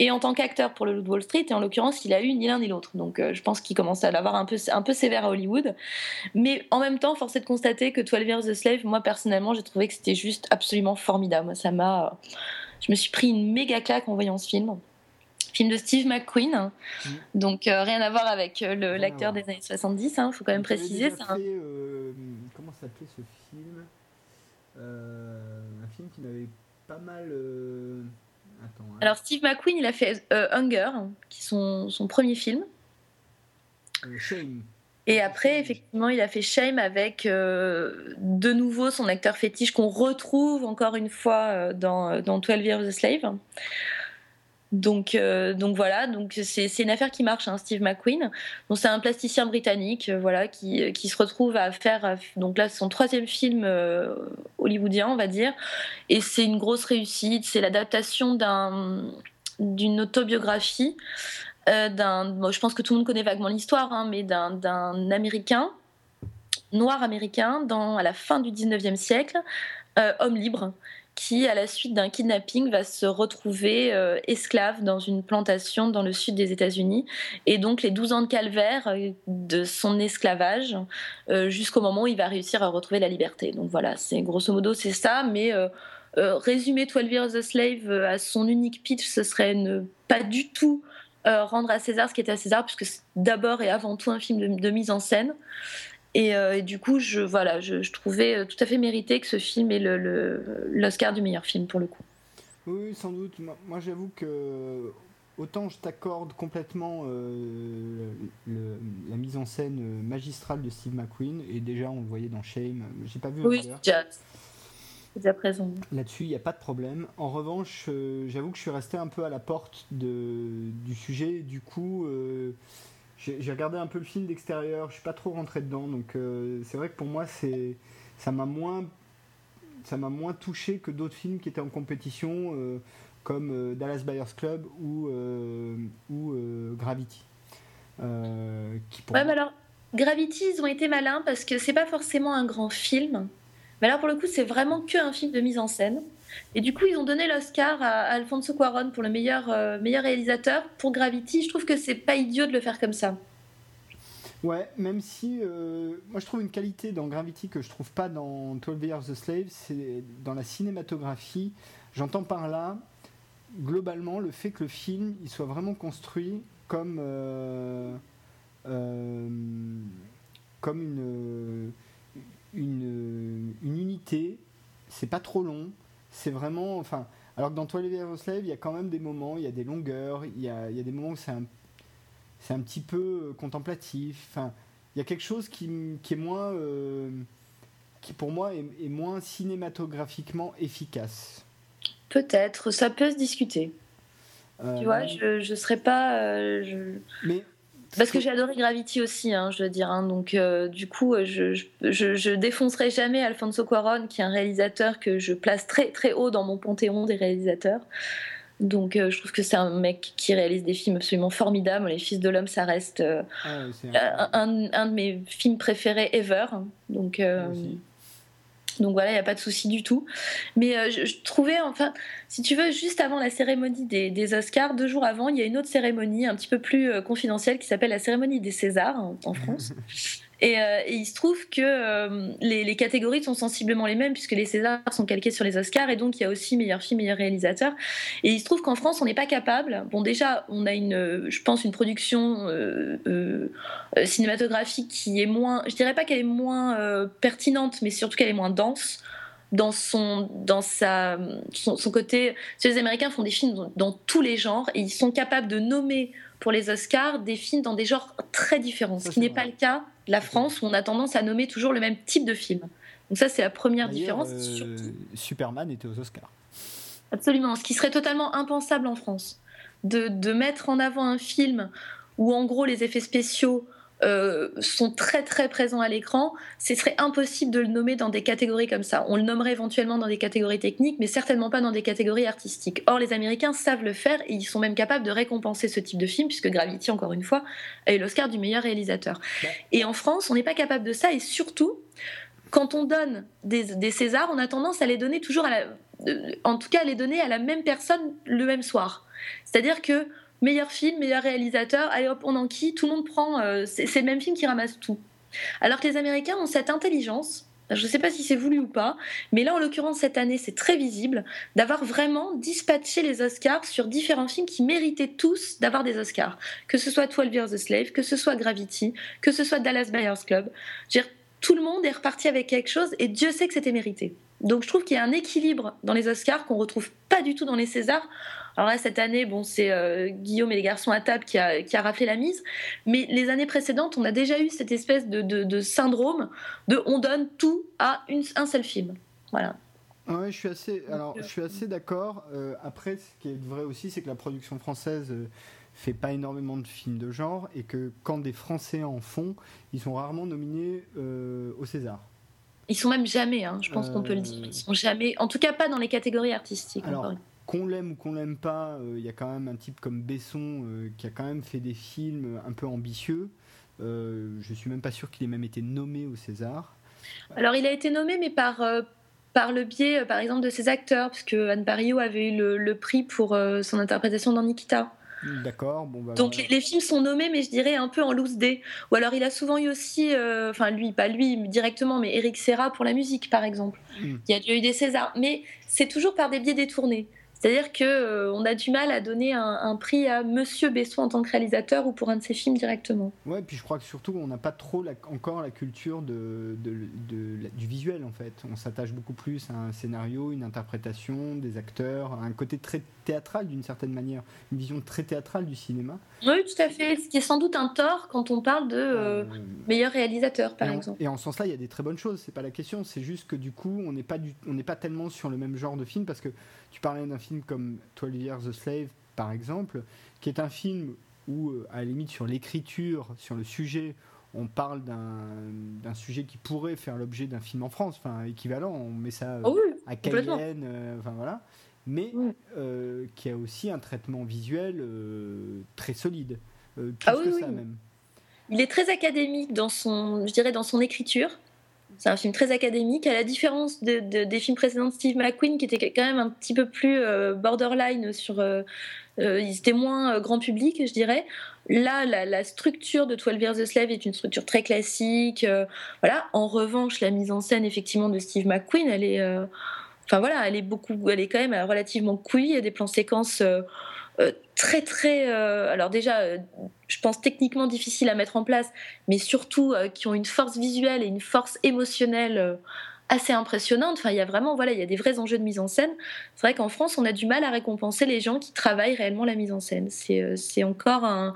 et en tant qu'acteur pour le Loup de Wall Street, et en l'occurrence, il a eu ni l'un ni l'autre. Donc euh, je pense qu'il commence à l'avoir un peu, un peu sévère à Hollywood. Mais en même temps, force est de constater que 12 Years a Slave, moi personnellement, j'ai trouvé que c'était juste absolument formidable. ça m'a. Je me suis pris une méga claque en voyant ce film. Film de Steve McQueen, mm. donc euh, rien à voir avec euh, l'acteur des années 70, il hein, faut quand même préciser. ça. comment s'appelait ce film? Un film qui m'avait pas mal Hein. Alors Steve McQueen, il a fait euh, Hunger, qui est son, son premier film. Euh, Shame. Et après, effectivement, il a fait Shame avec de nouveau son acteur fétiche qu'on retrouve encore une fois dans, dans 12 Years a Slave. Donc, euh, donc voilà, donc c'est une affaire qui marche, hein, Steve McQueen. Donc c'est un plasticien britannique, euh, voilà, qui, qui, se retrouve à faire donc là son troisième film euh, hollywoodien, on va dire, et c'est une grosse réussite. C'est l'adaptation d'un d'une autobiographie d'un, je pense que tout le monde connaît vaguement l'histoire, hein, mais d'un américain noir américain dans à la fin du 19e siècle, homme libre qui, à la suite d'un kidnapping, va se retrouver euh, esclave dans une plantation dans le sud des États-Unis. Et donc, les 12 ans de calvaire euh, de son esclavage, euh, jusqu'au moment où il va réussir à retrouver la liberté. Donc voilà, c'est grosso modo, c'est ça. Mais résumer 12 Years a Slave à son unique pitch, ce serait ne pas du tout rendre à César ce qui était à César, puisque c'est d'abord et avant tout un film de mise en scène. Euh, et, du coup, je, voilà, je, trouvais euh, tout à fait mérité que ce film ait l'Oscar le, du meilleur film pour le coup. Oui, sans doute. Moi, j'avoue que autant je t'accorde complètement euh, la mise en scène magistrale de Steve McQueen, et déjà on le voyait dans Shame, j'ai pas vu. Oui, déjà. déjà présent. Là-dessus, il n'y a pas de problème. En revanche, j'avoue que je suis resté un peu à la porte de, du sujet. Du coup, j'ai regardé un peu le film d'extérieur, je suis pas trop rentré dedans, donc euh, c'est vrai que pour moi c'est ça m'a moins ça m'a moins touché que d'autres films qui étaient en compétition euh, comme euh, Dallas Buyers Club ou ou Gravity. qui ouais, alors Gravity ils ont été malins parce que c'est pas forcément un grand film, mais alors pour le coup c'est vraiment que un film de mise en scène. Et du coup, ils ont donné l'Oscar à Alfonso Cuaron pour le meilleur, euh, meilleur réalisateur. Pour Gravity, je trouve que c'est pas idiot de le faire comme ça. Ouais, même si euh, moi je trouve une qualité dans Gravity que je trouve pas dans 12 Years a Slave, c'est dans la cinématographie. J'entends par là, globalement, le fait que le film il soit vraiment construit comme, euh, comme une, une, une unité. C'est pas trop long c'est vraiment. Enfin, alors que dans Toilet Years Slave, il y a quand même des moments, il y a des longueurs, il y a, il y a des moments où c'est un, c'est un petit peu euh, contemplatif. Enfin, il y a quelque chose qui, qui est moins. Euh, qui pour moi est, moins cinématographiquement efficace. Peut-être, ça peut se discuter. tu vois, euh, je ne serais pas. Je... Mais parce que j'ai adoré Gravity aussi, hein, je veux dire. Hein. donc, euh, du coup, euh, je, je, je, défoncerai jamais Alfonso Cuaron, qui est un réalisateur que je place très très haut dans mon panthéon des réalisateurs. Donc, euh, je trouve que c'est un mec qui réalise des films absolument formidables. Les Fils de l'homme, ça reste ah un, un, de mes films préférés ever. Donc, donc voilà, il n'y a pas de souci du tout. Mais euh, je, trouvais, enfin, si tu veux, juste avant la cérémonie des, Oscars, deux jours avant, il y a une autre cérémonie un petit peu plus euh, confidentielle qui s'appelle la cérémonie des Césars en France. Euh, et, il se trouve que euh, les, catégories sont sensiblement les mêmes puisque les Césars sont calqués sur les Oscars et donc il y a aussi meilleur film, meilleur réalisateur. Et il se trouve qu'en France, on n'est pas capable. Bon, déjà, on a une, je pense, une production euh, cinématographique qui est moins, je dirais pas qu'elle est moins pertinente, mais surtout qu'elle est moins dense dans son dans sa son, côté. Les Américains font des films dans, dans tous les genres et ils sont capables de nommer pour les Oscars des films dans des genres très différents, ce qui n'est pas le cas la France où on a tendance à nommer toujours le même type de film. Donc ça, c'est la première différence. Euh, Superman était aux Oscars. Absolument, ce qui serait totalement impensable en France. De, de mettre en avant un film où en gros les effets spéciaux euh, sont très très présents à l'écran, ce serait impossible de le nommer dans des catégories comme ça. On le nommerait éventuellement dans des catégories techniques, mais certainement pas dans des catégories artistiques. Or, les Américains savent le faire et ils sont même capables de récompenser ce type de film, puisque Gravity, encore une fois, a eu l'Oscar du meilleur réalisateur. Et en France, on n'est pas capable de ça, et surtout, quand on donne des, des, Césars, on a tendance à les donner toujours à la, euh, en tout cas à les donner à la même personne le même soir. C'est-à-dire que meilleur film, meilleur réalisateur, allez hop, on en qui, tout le monde prend, euh, c'est le même film qui ramasse tout. Alors que les Américains ont cette intelligence, je ne sais pas si c'est voulu ou pas, mais là en l'occurrence cette année c'est très visible, d'avoir vraiment dispatché les Oscars sur différents films qui méritaient tous d'avoir des Oscars. Que ce soit 12 Years a Slave, que ce soit Gravity, que ce soit Dallas Buyers Club. Dire, tout le monde est reparti avec quelque chose et Dieu sait que c'était mérité. Donc je trouve qu'il y a un équilibre dans les Oscars qu'on retrouve pas du tout dans les Césars. Alors là, cette année, bon, c'est euh, Guillaume et les garçons à table qui a, qui a, raflé la mise. Mais les années précédentes, on a déjà eu cette espèce de, de, de syndrome de on donne tout à une, un seul film. Voilà. Ouais, je suis assez, alors, je suis assez d'accord. Euh, après, ce qui est vrai aussi, c'est que la production française euh, fait pas énormément de films de genre et que quand des Français en font, ils sont rarement nominés euh, au César. Ils sont même jamais, hein, je pense qu'on peut le dire. Ils sont jamais, en tout cas pas dans les catégories artistiques. Alors, qu'on l'aime ou qu'on l'aime pas, euh, il y a quand même un type comme Besson euh, qui a quand même fait des films un peu ambitieux. Euh, je suis même pas sûr qu'il ait même été nommé au César. Alors il a été nommé, mais par, par le biais, par exemple, de ses acteurs, puisque Anne Parillo avait eu le, le prix pour son interprétation dans Nikita. D'accord. Bon, bah, Donc les, les, films sont nommés, mais je dirais un peu en loose day. Ou alors il a souvent eu aussi, euh, enfin lui, pas lui directement, mais Eric Serra pour la musique, par exemple. Mm. Il y a eu des Césars, mais c'est toujours par des biais détournés. C'est-à-dire qu'on euh, a du mal à donner un, un, prix à Monsieur Besson en tant que réalisateur ou pour un de ses films directement. Ouais, puis je crois que surtout on n'a pas trop la, encore la culture de, de, de, du visuel en fait. On s'attache beaucoup plus à un scénario, une interprétation, des acteurs, un côté très théâtral d'une certaine manière, une vision très théâtrale du cinéma. Oui, tout à fait. Ce qui est sans doute un tort quand on parle de euh, euh, meilleur réalisateur, par et en, exemple. Et en ce sens-là, il y a des très bonnes choses. C'est pas la question. C'est juste que du coup, on n'est pas du, on n'est pas tellement sur le même genre de film parce que tu parlais d'un film comme 12 Years a Slave, par exemple, qui est un film où, euh, à la limite, sur l'écriture, sur le sujet, on parle d'un sujet qui pourrait faire l'objet d'un film en France, enfin équivalent, on met ça oh oui, à Cayenne, euh, enfin voilà, mais oui. euh, qui a aussi un traitement visuel euh, très solide, plus ah que oui, ça même. Il est très académique dans son, je dirais, dans son écriture. C'est un film très académique, à la différence de, de, des films précédents de Steve McQueen, qui étaient quand même un petit peu plus euh, borderline sur. Euh, euh, ils étaient moins grand public, je dirais. Là, la, structure de 12 Years a Slave est une structure très classique. voilà. En revanche, la mise en scène, effectivement, de Steve McQueen, elle est. Enfin voilà, elle est beaucoup, elle est quand même relativement couillue. Il y a des plans séquences très très euh, alors déjà euh, je pense techniquement difficile à mettre en place mais surtout euh, qui ont une force visuelle et une force émotionnelle euh, assez impressionnante. Enfin il y a vraiment voilà il y a des vrais enjeux de mise en scène. C'est vrai qu'en France on a du mal à récompenser les gens qui travaillent réellement la mise en scène. C'est encore un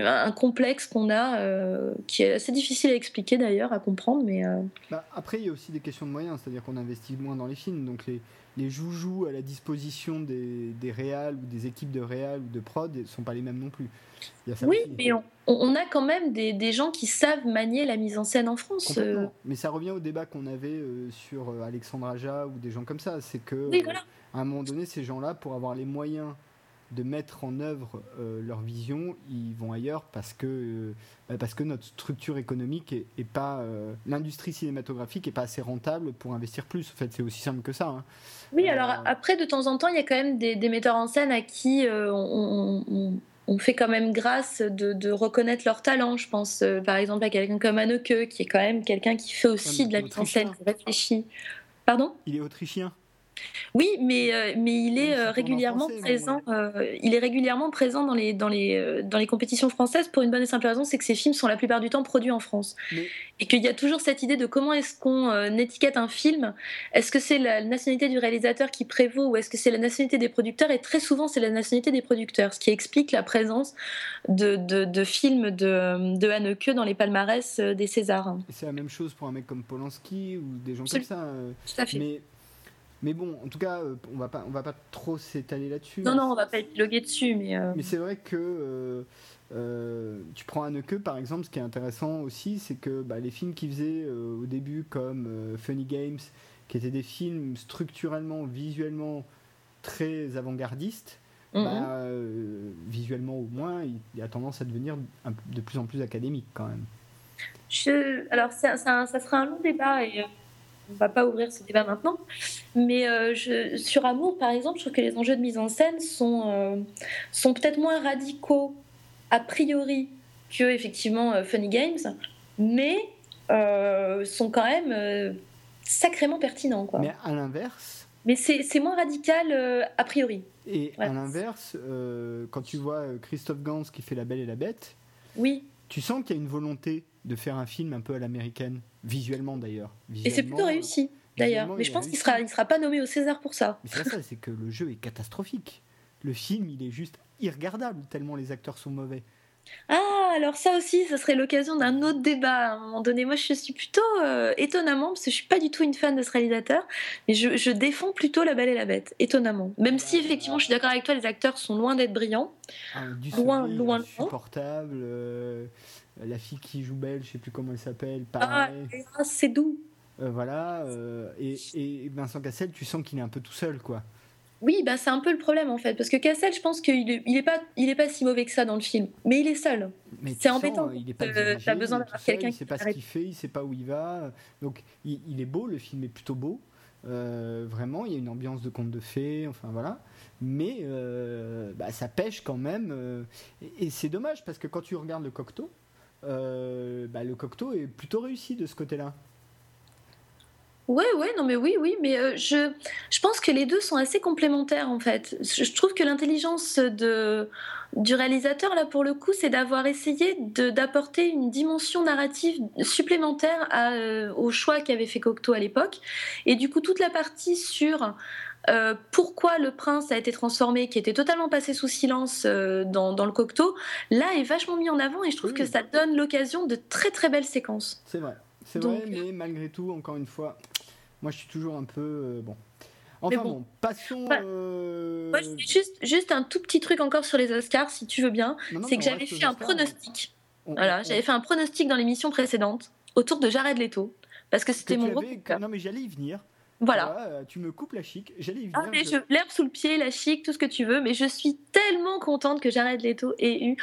un complexe qu'on a euh, qui est assez difficile à expliquer d'ailleurs, à comprendre. Mais euh... bah, après, il y a aussi des questions de moyens, c'est-à-dire qu'on investit moins dans les films, donc les, les joujoux à la disposition des, des réals ou des équipes de réal ou de prod ne sont pas les mêmes non plus. oui, aussi. mais on, on, a quand même des, des, gens qui savent manier la mise en scène en France. Euh... Mais ça revient au débat qu'on avait sur Alexandre Aja ou des gens comme ça. C'est que oui, voilà. à un moment donné, ces gens-là, pour avoir les moyens de mettre en œuvre euh, leur vision, ils vont ailleurs parce que, euh, parce que notre structure économique est, est pas. Euh, L'industrie cinématographique n'est pas assez rentable pour investir plus. En fait, c'est aussi simple que ça. Hein. Oui, alors après, de temps en temps, il y a quand même des, des metteurs en scène à qui on, on, on, fait quand même grâce de, de reconnaître leur talent. Je pense par exemple à quelqu'un comme Anneke, qui est quand même quelqu'un qui fait aussi de la mise en scène, qui réfléchit. Pardon? Il est autrichien. Oui, mais, euh, mais il est euh, régulièrement français, présent. Euh, il est régulièrement présent dans les, dans, les, dans les compétitions françaises pour une bonne et simple raison, c'est que ces films sont la plupart du temps produits en France. Mais... Et qu'il y a toujours cette idée de comment est-ce qu'on étiquette un film. Est-ce que c'est la nationalité du réalisateur qui prévaut ou est-ce que c'est la nationalité des producteurs? Et très souvent, c'est la nationalité des producteurs, ce qui explique la présence de, de, de films de, de Haneke dans les palmarès des Césars. C'est la même chose pour un mec comme Polanski ou des gens Absolument. comme ça. Tout à fait. Mais mais bon, en tout cas, on va pas, on va pas trop s'étaler là-dessus. Non, non, on va pas épiloguer dessus, mais. Euh... Mais c'est vrai que euh, euh, tu prends Anneke par exemple, ce qui est intéressant aussi, c'est que bah, les films qu'il faisait euh, au début, comme euh, Funny Games, qui étaient des films structurellement, visuellement très avant-gardistes, mm -hmm. bah, visuellement au moins, il, a tendance à devenir un, de plus en plus académique quand même. Je... Alors, ça, ça, ça sera un long débat et on va pas ouvrir ce débat maintenant, mais euh, je, sur Amour, par exemple, je trouve que les enjeux de mise en scène sont, euh, sont peut-être moins radicaux a priori que effectivement euh, Funny Games, mais sont quand même sacrément pertinents. Quoi. Mais à l'inverse. Mais c'est moins radical a priori. Et ouais. à l'inverse, quand tu vois Christophe Gans qui fait La Belle et la Bête, oui. tu sens qu'il y a une volonté de faire un film un peu à l'américaine, visuellement d'ailleurs. Et c'est plutôt réussi. d'ailleurs. Mais je pense qu'il sera, il sera pas nommé au César pour ça. Mais c'est ça, c'est que le jeu est catastrophique. Le film, il est juste irregardable tellement les acteurs sont mauvais. Ah, alors ça aussi, ça serait l'occasion d'un autre débat à un moment donné. Moi, je suis plutôt euh, étonnamment, parce que je suis pas du tout une fan de ce réalisateur, mais je, défends plutôt La Belle et la Bête, étonnamment. Même si effectivement, je suis d'accord avec toi, les acteurs sont loin d'être brillants, ah, loin, loin, insupportable. Euh, la fille qui joue Belle, je sais plus comment elle s'appelle, Ah, c'est doux. Euh, voilà, et, et Vincent Cassel, tu sens qu'il est un peu tout seul, quoi. Oui, bah c'est un peu le problème en fait, parce que Cassel, je pense qu'il est, il est pas, il est pas si mauvais que ça dans le film, mais il est seul. C'est embêtant. Il est pas as besoin d'avoir quelqu'un qui sait pas ce qu'il fait, il sait pas où il va. Donc il, est beau, le film est plutôt beau. Euh, vraiment, il y a une ambiance de conte de fées, enfin voilà. Mais euh, bah, ça pêche quand même, euh, et, c'est dommage parce que quand tu regardes le Cocteau, bah, le Cocteau est plutôt réussi de ce côté-là. Ouais, ouais, non, mais oui, oui, mais euh, je, je pense que les deux sont assez complémentaires en fait. Je, trouve que l'intelligence de, du réalisateur, là, pour le coup, c'est d'avoir essayé d'apporter une dimension narrative supplémentaire euh, au choix qu'avait fait Cocteau à l'époque. Et du coup, toute la partie sur euh, pourquoi le prince a été transformé, qui était totalement passé sous silence dans, dans, le Cocteau, là est vachement mis en avant et je trouve que ça donne l'occasion de très très belles séquences. C'est vrai. C'est vrai, mais malgré tout, encore une fois, moi je suis toujours un peu. Euh, bon. Enfin bon, passons. Euh, moi, juste, juste un tout petit truc encore sur les Oscars, si tu veux bien. C'est que j'avais fait un pronostic. voilà, j'avais fait un pronostic dans l'émission précédente autour de Jared Leto. Parce que c'était mon gros. Non, mais j'allais y venir. Voilà. tu me coupes la chic, j'allais y venir. Ah, mais je... l'herbe sous le pied, la chic, tout ce que tu veux, mais je suis tellement contente que Jared Leto ait eu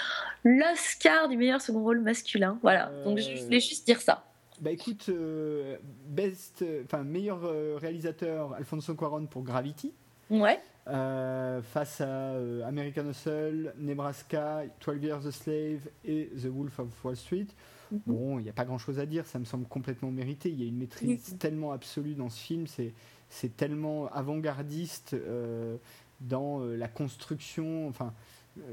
l'Oscar du meilleur second rôle masculin. Voilà, donc je voulais juste dire ça. Bah écoute, euh, best, enfin meilleur euh, réalisateur Alfonso Cuarón pour Gravity. Ouais. Euh, face à American Hustle, Nebraska, 12 Years a Slave et The Wolf of Wall Street. Mhm. Bon, il n'y a pas grand chose à dire, ça me semble complètement mérité. Il y a une maîtrise tellement absolue dans ce film, c'est tellement avant-gardiste dans la construction. Enfin,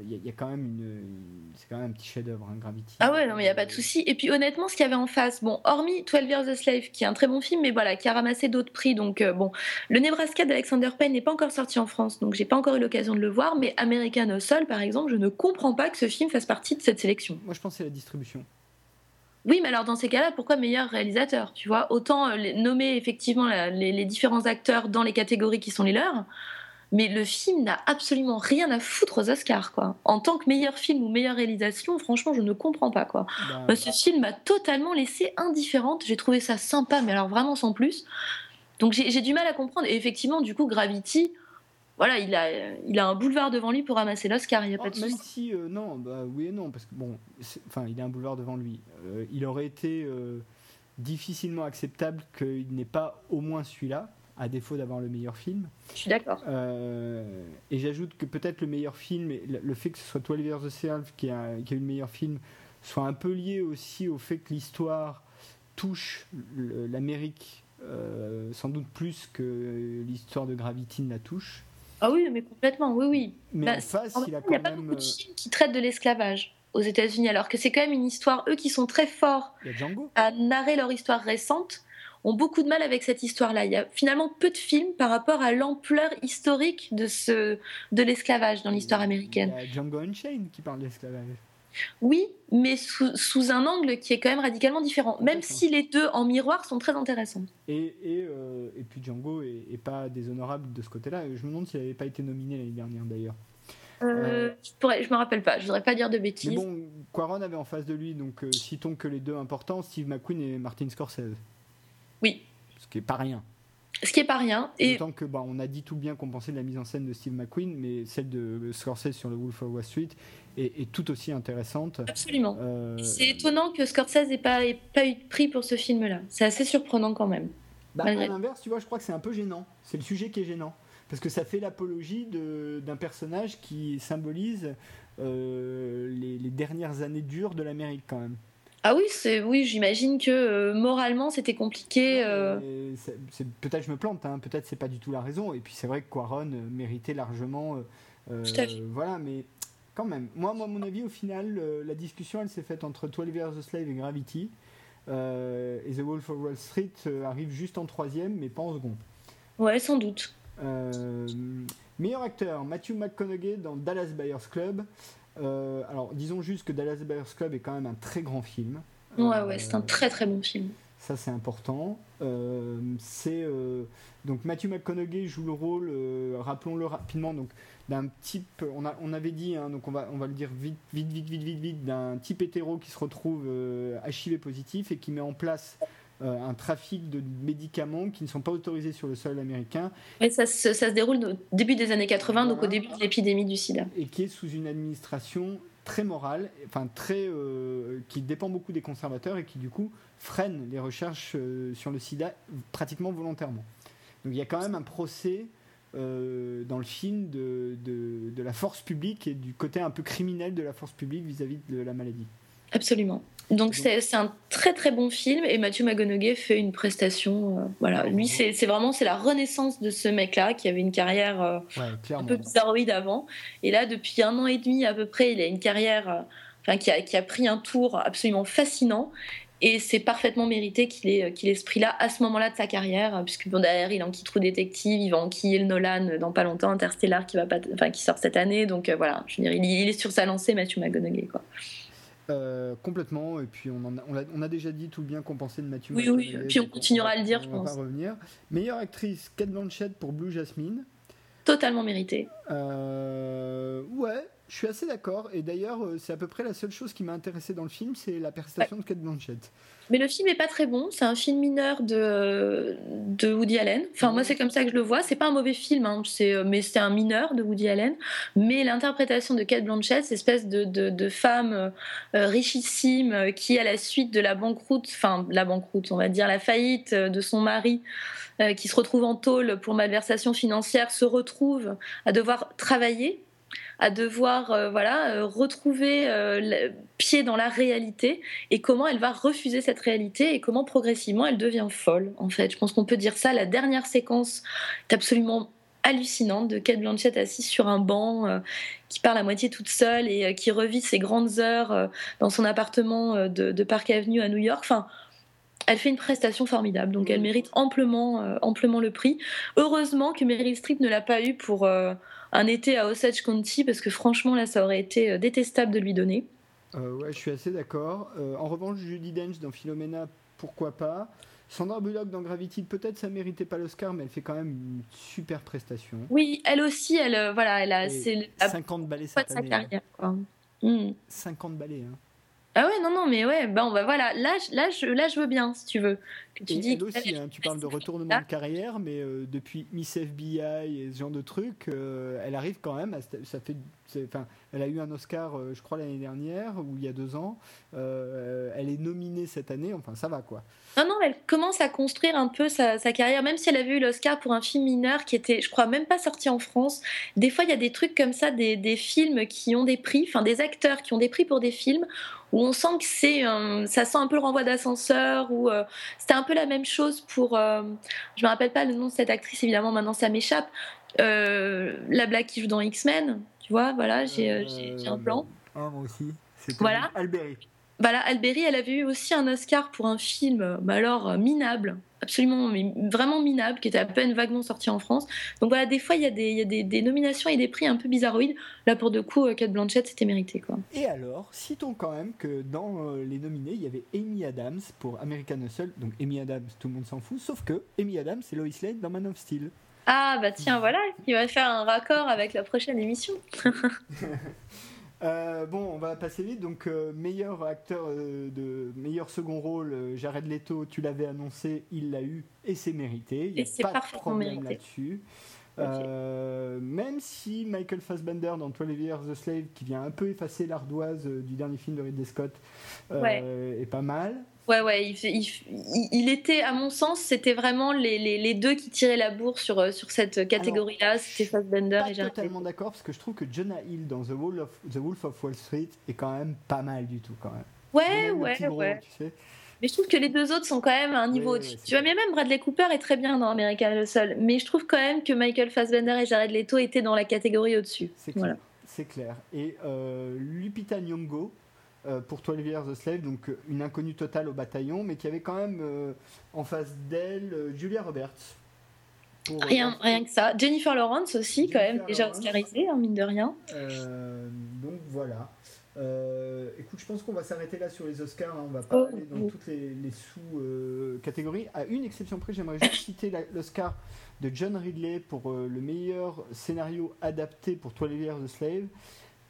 il y, a quand même une, c'est quand même un petit chef-d'œuvre, hein, Gravity. Ah ouais, non, mais il n'y a pas de souci. Et puis honnêtement, ce qu'il y avait en face, bon, hormis 12 Years a Slave, qui est un très bon film, mais voilà, qui a ramassé d'autres prix. Donc euh, bon, le Nebraska d'Alexander Payne n'est pas encore sorti en France, donc j'ai pas encore eu l'occasion de le voir. Mais American Hustle, par exemple, je ne comprends pas que ce film fasse partie de cette sélection. Moi, je pense que c'est la distribution. Oui, mais alors dans ces cas-là, pourquoi meilleur réalisateur Tu vois, autant euh, nommer effectivement les, les différents acteurs dans les catégories qui sont les leurs mais le film n'a absolument rien à foutre aux Oscars quoi. En tant que meilleur film ou meilleure réalisation, franchement, je ne comprends pas quoi. Bah, ce film m'a totalement laissé indifférente. J'ai trouvé ça sympa, mais alors vraiment sans plus. Donc j'ai du mal à comprendre. Et effectivement, du coup, Gravity, voilà, il a, il a un boulevard devant lui pour ramasser l'Oscar. Il y a pas de oh, Même si euh, non, bah oui et non, parce que bon, enfin, il a un boulevard devant lui. Euh, il aurait été euh, difficilement acceptable qu'il n'ait pas au moins celui-là à défaut d'avoir le meilleur film. Je suis d'accord. Et j'ajoute que peut-être le meilleur film, le fait que ce soit 12 Years a Slave qui a, qui a eu le meilleur film, soit un peu lié aussi au fait que l'histoire touche l'Amérique sans doute plus que l'histoire de Gravity ne la touche. Ah oui, mais complètement, oui, oui. Mais bah, en face, il a quand même. Pas beaucoup de films qui traitent de l'esclavage aux États-Unis, alors que c'est quand même une histoire, eux qui sont très forts à narrer leur histoire récente ont beaucoup de mal avec cette histoire-là. Il y a finalement peu de films par rapport à l'ampleur historique de, ce, de l'esclavage dans l'histoire américaine. Il y a Django Unchained qui parle d'esclavage. Oui, mais sous, un angle qui est quand même radicalement différent, même si les deux en miroir sont très intéressants. Et, et, euh, et puis Django est, pas déshonorable de ce côté-là. Je me demande s'il n'avait pas été nominé l'année dernière d'ailleurs. Euh, euh, je, je me rappelle pas, je voudrais pas dire de bêtises. Mais bon, Quaron avait en face de lui, donc citons que les deux importants, Steve McQueen et Martin Scorsese. Oui. Ce qui est pas rien. Ce qui est pas rien. Et tant que bah, on a dit tout bien qu'on pensait de la mise en scène de Steve McQueen, mais celle de Scorsese sur le Wolf of Wall Street est, tout aussi intéressante. Absolument. Euh, c'est étonnant que Scorsese n'ait pas, pas eu de prix pour ce film-là. C'est assez surprenant quand même. Bah, à l'inverse, tu vois, je crois que c'est un peu gênant. C'est le sujet qui est gênant. Parce que ça fait l'apologie d'un personnage qui symbolise euh, les, les dernières années dures de l'Amérique quand même. Ah oui, c'est oui, j'imagine que euh, moralement c'était compliqué. Euh. Peut-être je me plante, hein, peut-être c'est pas du tout la raison. Et puis c'est vrai que Quaron euh, méritait largement. voilà, mais quand même. Moi, moi, à mon avis, au final, la discussion elle s'est faite entre 12 Years a Slave et Gravity. et The Wolf of Wall Street arrive juste en troisième, mais pas en second. Ouais, sans doute. meilleur acteur, Matthew McConaughey dans Dallas Buyers Club. alors, disons juste que Dallas Buyers Club est quand même un très grand film. Ouais, ouais, c'est un très très bon film. Ça, c'est important. Euh, c'est euh, donc Matthew McConaughey joue le rôle, euh, rappelons-le rapidement, donc d'un type, on, a, on avait dit, hein, donc on va, on va le dire vite, vite, vite, vite, vite, vite, d'un type hétéro qui se retrouve HIV positif et qui met en place un trafic de médicaments qui ne sont pas autorisés sur le sol américain. Et ça, ça, se déroule au début des années 80, donc au début de l'épidémie du sida. Et qui est sous une administration très morale, enfin très, qui dépend beaucoup des conservateurs et qui du coup freine les recherches euh, sur le sida pratiquement volontairement. Donc il y a quand même un procès euh, dans le film de, de, la force publique et du côté un peu criminel de la force publique vis-à-vis de la maladie. Absolument. Donc c'est un très très bon film et Matthew McConaughey fait une prestation. Euh, voilà, lui c'est vraiment c'est la renaissance de ce mec-là qui avait une carrière un peu bizarroïde avant et là depuis un an et demi à peu près il a une carrière enfin qui a, qui a pris un tour absolument fascinant et c'est parfaitement mérité qu'il ait, qu'il ait ce prix-là à ce moment-là de sa carrière, puisque bon, derrière, il enquille True Détective, il va enquiller le Nolan dans pas longtemps, Interstellar qui, va pas, enfin, qui sort cette année. Donc euh, voilà, je veux dire, il, est sur sa lancée, Matthew McConaughey. Quoi. Euh, complètement, et puis on, a, on, a, déjà dit tout le bien qu'on pensait de Matthew oui, Oui, puis on continuera à le dire, je pense. Va pas revenir. Meilleure actrice, Kate Blanchett pour Blue Jasmine. Totalement mérité. Euh, ouais, je suis assez d'accord. Et d'ailleurs, euh, c'est à peu près la seule chose qui m'a intéressé dans le film, c'est la prestation de Kate Blanchett. Mais le film est pas très bon. C'est un film mineur de, de Woody Allen. Enfin, moi, c'est comme ça que je le vois. C'est pas un mauvais film, hein. c'est, euh, mais c'est un mineur de Woody Allen. Mais l'interprétation de Kate Blanchett, cette espèce de, de, femme euh, richissime qui, à la suite de la banqueroute, enfin, la banqueroute, on va dire, la faillite de son mari, qui se retrouve en tôle pour malversation financière, se retrouve à devoir travailler à devoir euh, voilà euh, retrouver euh, le pied dans la réalité et comment elle va refuser cette réalité et comment progressivement elle devient folle en fait. Je pense qu'on peut dire ça. La dernière séquence est absolument hallucinante de Kate Blanchett assise sur un banc qui parle à moitié toute seule et qui revit ses grandes heures dans son appartement de, Park Avenue à New York. Enfin, elle fait une prestation formidable, donc elle mérite amplement, amplement le prix. Heureusement que Meryl Streep ne l'a pas eu pour un été à Osage County parce que franchement là ça aurait été euh, détestable de lui donner. Euh, ouais, je suis assez d'accord. Euh, en revanche, Judy Dench dans Philomena, pourquoi pas? Sandra Bullock dans Gravity, peut-être ça méritait pas l'Oscar, mais elle fait quand même une super prestation. Oui, elle aussi, elle, voilà, elle a 50 balais cette année. Sa carrière, 50 balais. Hein. Ah ouais, non, non, mais ouais, ben bah voilà, là, là, je, là, je veux bien, si tu veux. Que tu dis aussi, hein, tu parles de retournement de carrière, mais euh, depuis Miss FBI et ce genre de trucs, euh, elle arrive quand même, ça fait, enfin, elle a eu un Oscar, euh, je crois, l'année dernière, ou il y a deux ans, elle est nominée cette année, enfin, ça va, quoi. Non, non, elle commence à construire un peu sa, carrière, même si elle avait eu l'Oscar pour un film mineur qui était, je crois, même pas sorti en France. Des fois, il y a des trucs comme ça, des, des films qui ont des prix, enfin, des acteurs qui ont des prix pour des films où on sent que c'est, ça sent un peu le renvoi d'ascenseur, ou c'était un peu la même chose pour, euh, je me rappelle pas le nom de cette actrice évidemment, maintenant ça m'échappe, euh, la blague qui joue dans X-Men, tu vois, voilà, j'ai, j'ai, un plan. Ah, moi aussi. voilà. Voilà, Alberi, elle avait eu aussi un Oscar pour un film, mais alors minable, absolument vraiment minable, qui était à peine vaguement sorti en France. Donc voilà, des fois, il y a, des, y a des, nominations et des prix un peu bizarroïdes. Là, pour de coup, Kate Blanchett, c'était mérité. Quoi. Et alors, citons quand même que dans euh, les nominés, il y avait Amy Adams pour American Hustle. Donc Amy Adams, tout le monde s'en fout, sauf que Amy Adams, c'est Lois Lane dans Man of Steel. Ah bah tiens, voilà, il va faire un raccord avec la prochaine émission. Euh, bon, on va passer vite. Donc, euh, meilleur acteur euh, de meilleur second rôle, Jared Leto, tu l'avais annoncé, il l'a eu et c'est mérité. Il n'y a pas de problème là-dessus. même si Michael Fassbender dans 12 Years the Slave, qui vient un peu effacer l'ardoise du dernier film de Ridley Scott, est pas mal. Ouais, ouais, il, était, à mon sens, c'était vraiment les, les, deux qui tiraient la bourre sur, euh, sur cette catégorie-là, c'était Fassbender et Jared totalement d'accord, parce que je trouve que Jonah Hill dans The Wolf, of, The Wolf of Wall Street est quand même pas mal du tout, quand même. Ouais, ouais, ouais. Mais je trouve que les deux autres sont quand même à un niveau au-dessus. tu vois, même Bradley Cooper est très bien dans American Hustle. Mais je trouve quand même que Michael Fassbender et Jared Leto étaient dans la catégorie au-dessus. C'est clair. C'est clair. Et euh, Lupita Nyong'o, pour 12 Years the Slave, donc une inconnue totale au bataillon, mais qui avait quand même en face d'elle Julia Roberts. rien, rien que ça. Jennifer Lawrence aussi, quand même, déjà oscarisée, hein, mine de rien. donc voilà. Euh, écoute, je pense qu'on va s'arrêter là sur les Oscars. Hein. On va pas oh, aller dans toutes les, sous-catégories. à une exception près, j'aimerais juste citer l'Oscar de John Ridley pour euh, le meilleur scénario adapté pour Twilight the Slave.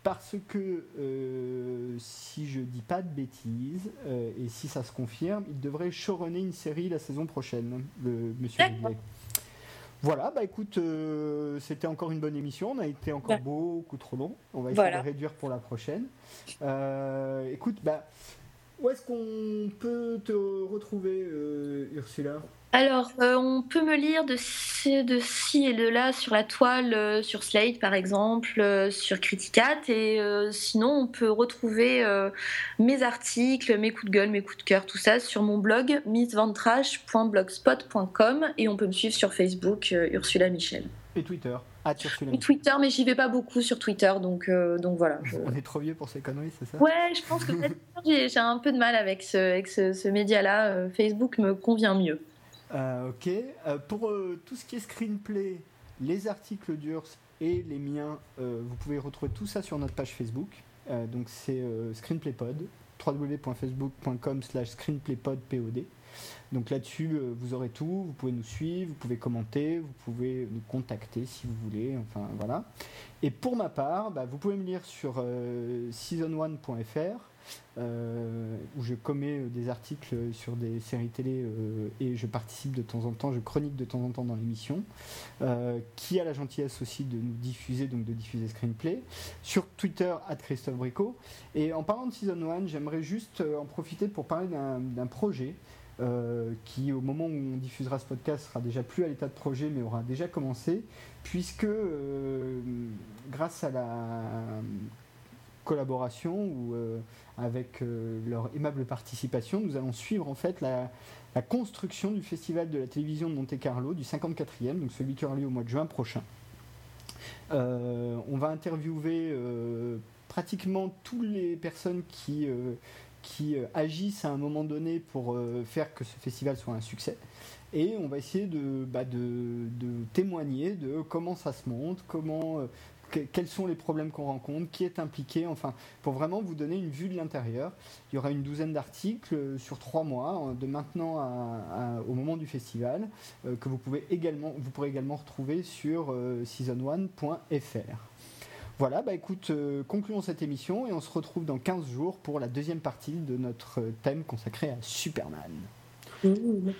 Parce que, euh, si je dis pas de bêtises, et si ça se confirme, il devrait showrunner une série la saison prochaine, le monsieur. Voilà, bah écoute, euh, c'était encore une bonne émission. On a été encore beaucoup trop long. On va essayer de réduire pour la prochaine. Euh, écoute, bah, où est-ce qu'on peut te retrouver, euh, Ursula? Alors, euh, on peut me lire de ci, de ci et de là sur la toile, euh, sur Slate par exemple, euh, sur Criticat. Et sinon, on peut retrouver mes articles, mes coups de gueule, mes coups de cœur, tout ça sur mon blog missventrache.blogspot.com. Et on peut me suivre sur Facebook, Ursula Michel. Et Twitter Ursula et Twitter, mais j'y vais pas beaucoup sur Twitter, donc, donc voilà. On est trop vieux pour ces conneries, c'est ça? Ouais, je pense que j'ai un peu de mal avec ce, avec ce média-là. Facebook me convient mieux. Euh, ok. Euh, pour euh, tout ce qui est screenplay, les articles d'URS et les miens, vous pouvez retrouver tout ça sur notre page Facebook. donc c'est ScreenplayPod, www.facebook.com slash screenplaypodpod. Donc là-dessus, vous aurez tout, vous pouvez nous suivre, vous pouvez commenter, vous pouvez nous contacter si vous voulez, enfin voilà. Et pour ma part, bah, vous pouvez me lire sur season1.fr euh, où je commets euh, des articles sur des séries télé euh, et je participe de temps en temps, je chronique de temps en temps dans l'émission, qui a la gentillesse aussi de nous diffuser, donc de diffuser Screenplay, sur Twitter, at Christophe Bricot. Et en parlant de Season 1, j'aimerais juste en profiter pour parler d'un projet. qui au moment où on diffusera ce podcast sera déjà plus à l'état de projet mais aura déjà commencé puisque grâce à la collaboration ou euh, avec euh, leur aimable participation, nous allons suivre en fait la, construction du Festival de la télévision de Monte Carlo, du 54e, donc celui qui aura lieu au mois de juin prochain. Euh, on va interviewer pratiquement toutes les personnes qui, qui agissent à un moment donné pour faire que ce festival soit un succès. Et on va essayer de, bah, de témoigner de comment ça se monte, comment quels sont les problèmes qu'on rencontre, qui est impliqué, enfin, pour vraiment vous donner une vue de l'intérieur. Il y aura une douzaine d'articles euh, sur trois mois, euh, de maintenant au moment du festival, euh, que vous, pouvez également, vous pourrez également retrouver sur season1.fr. Voilà, bah écoute, concluons cette émission et on se retrouve dans 15 jours pour la deuxième partie de notre thème consacré à Superman. Mmh.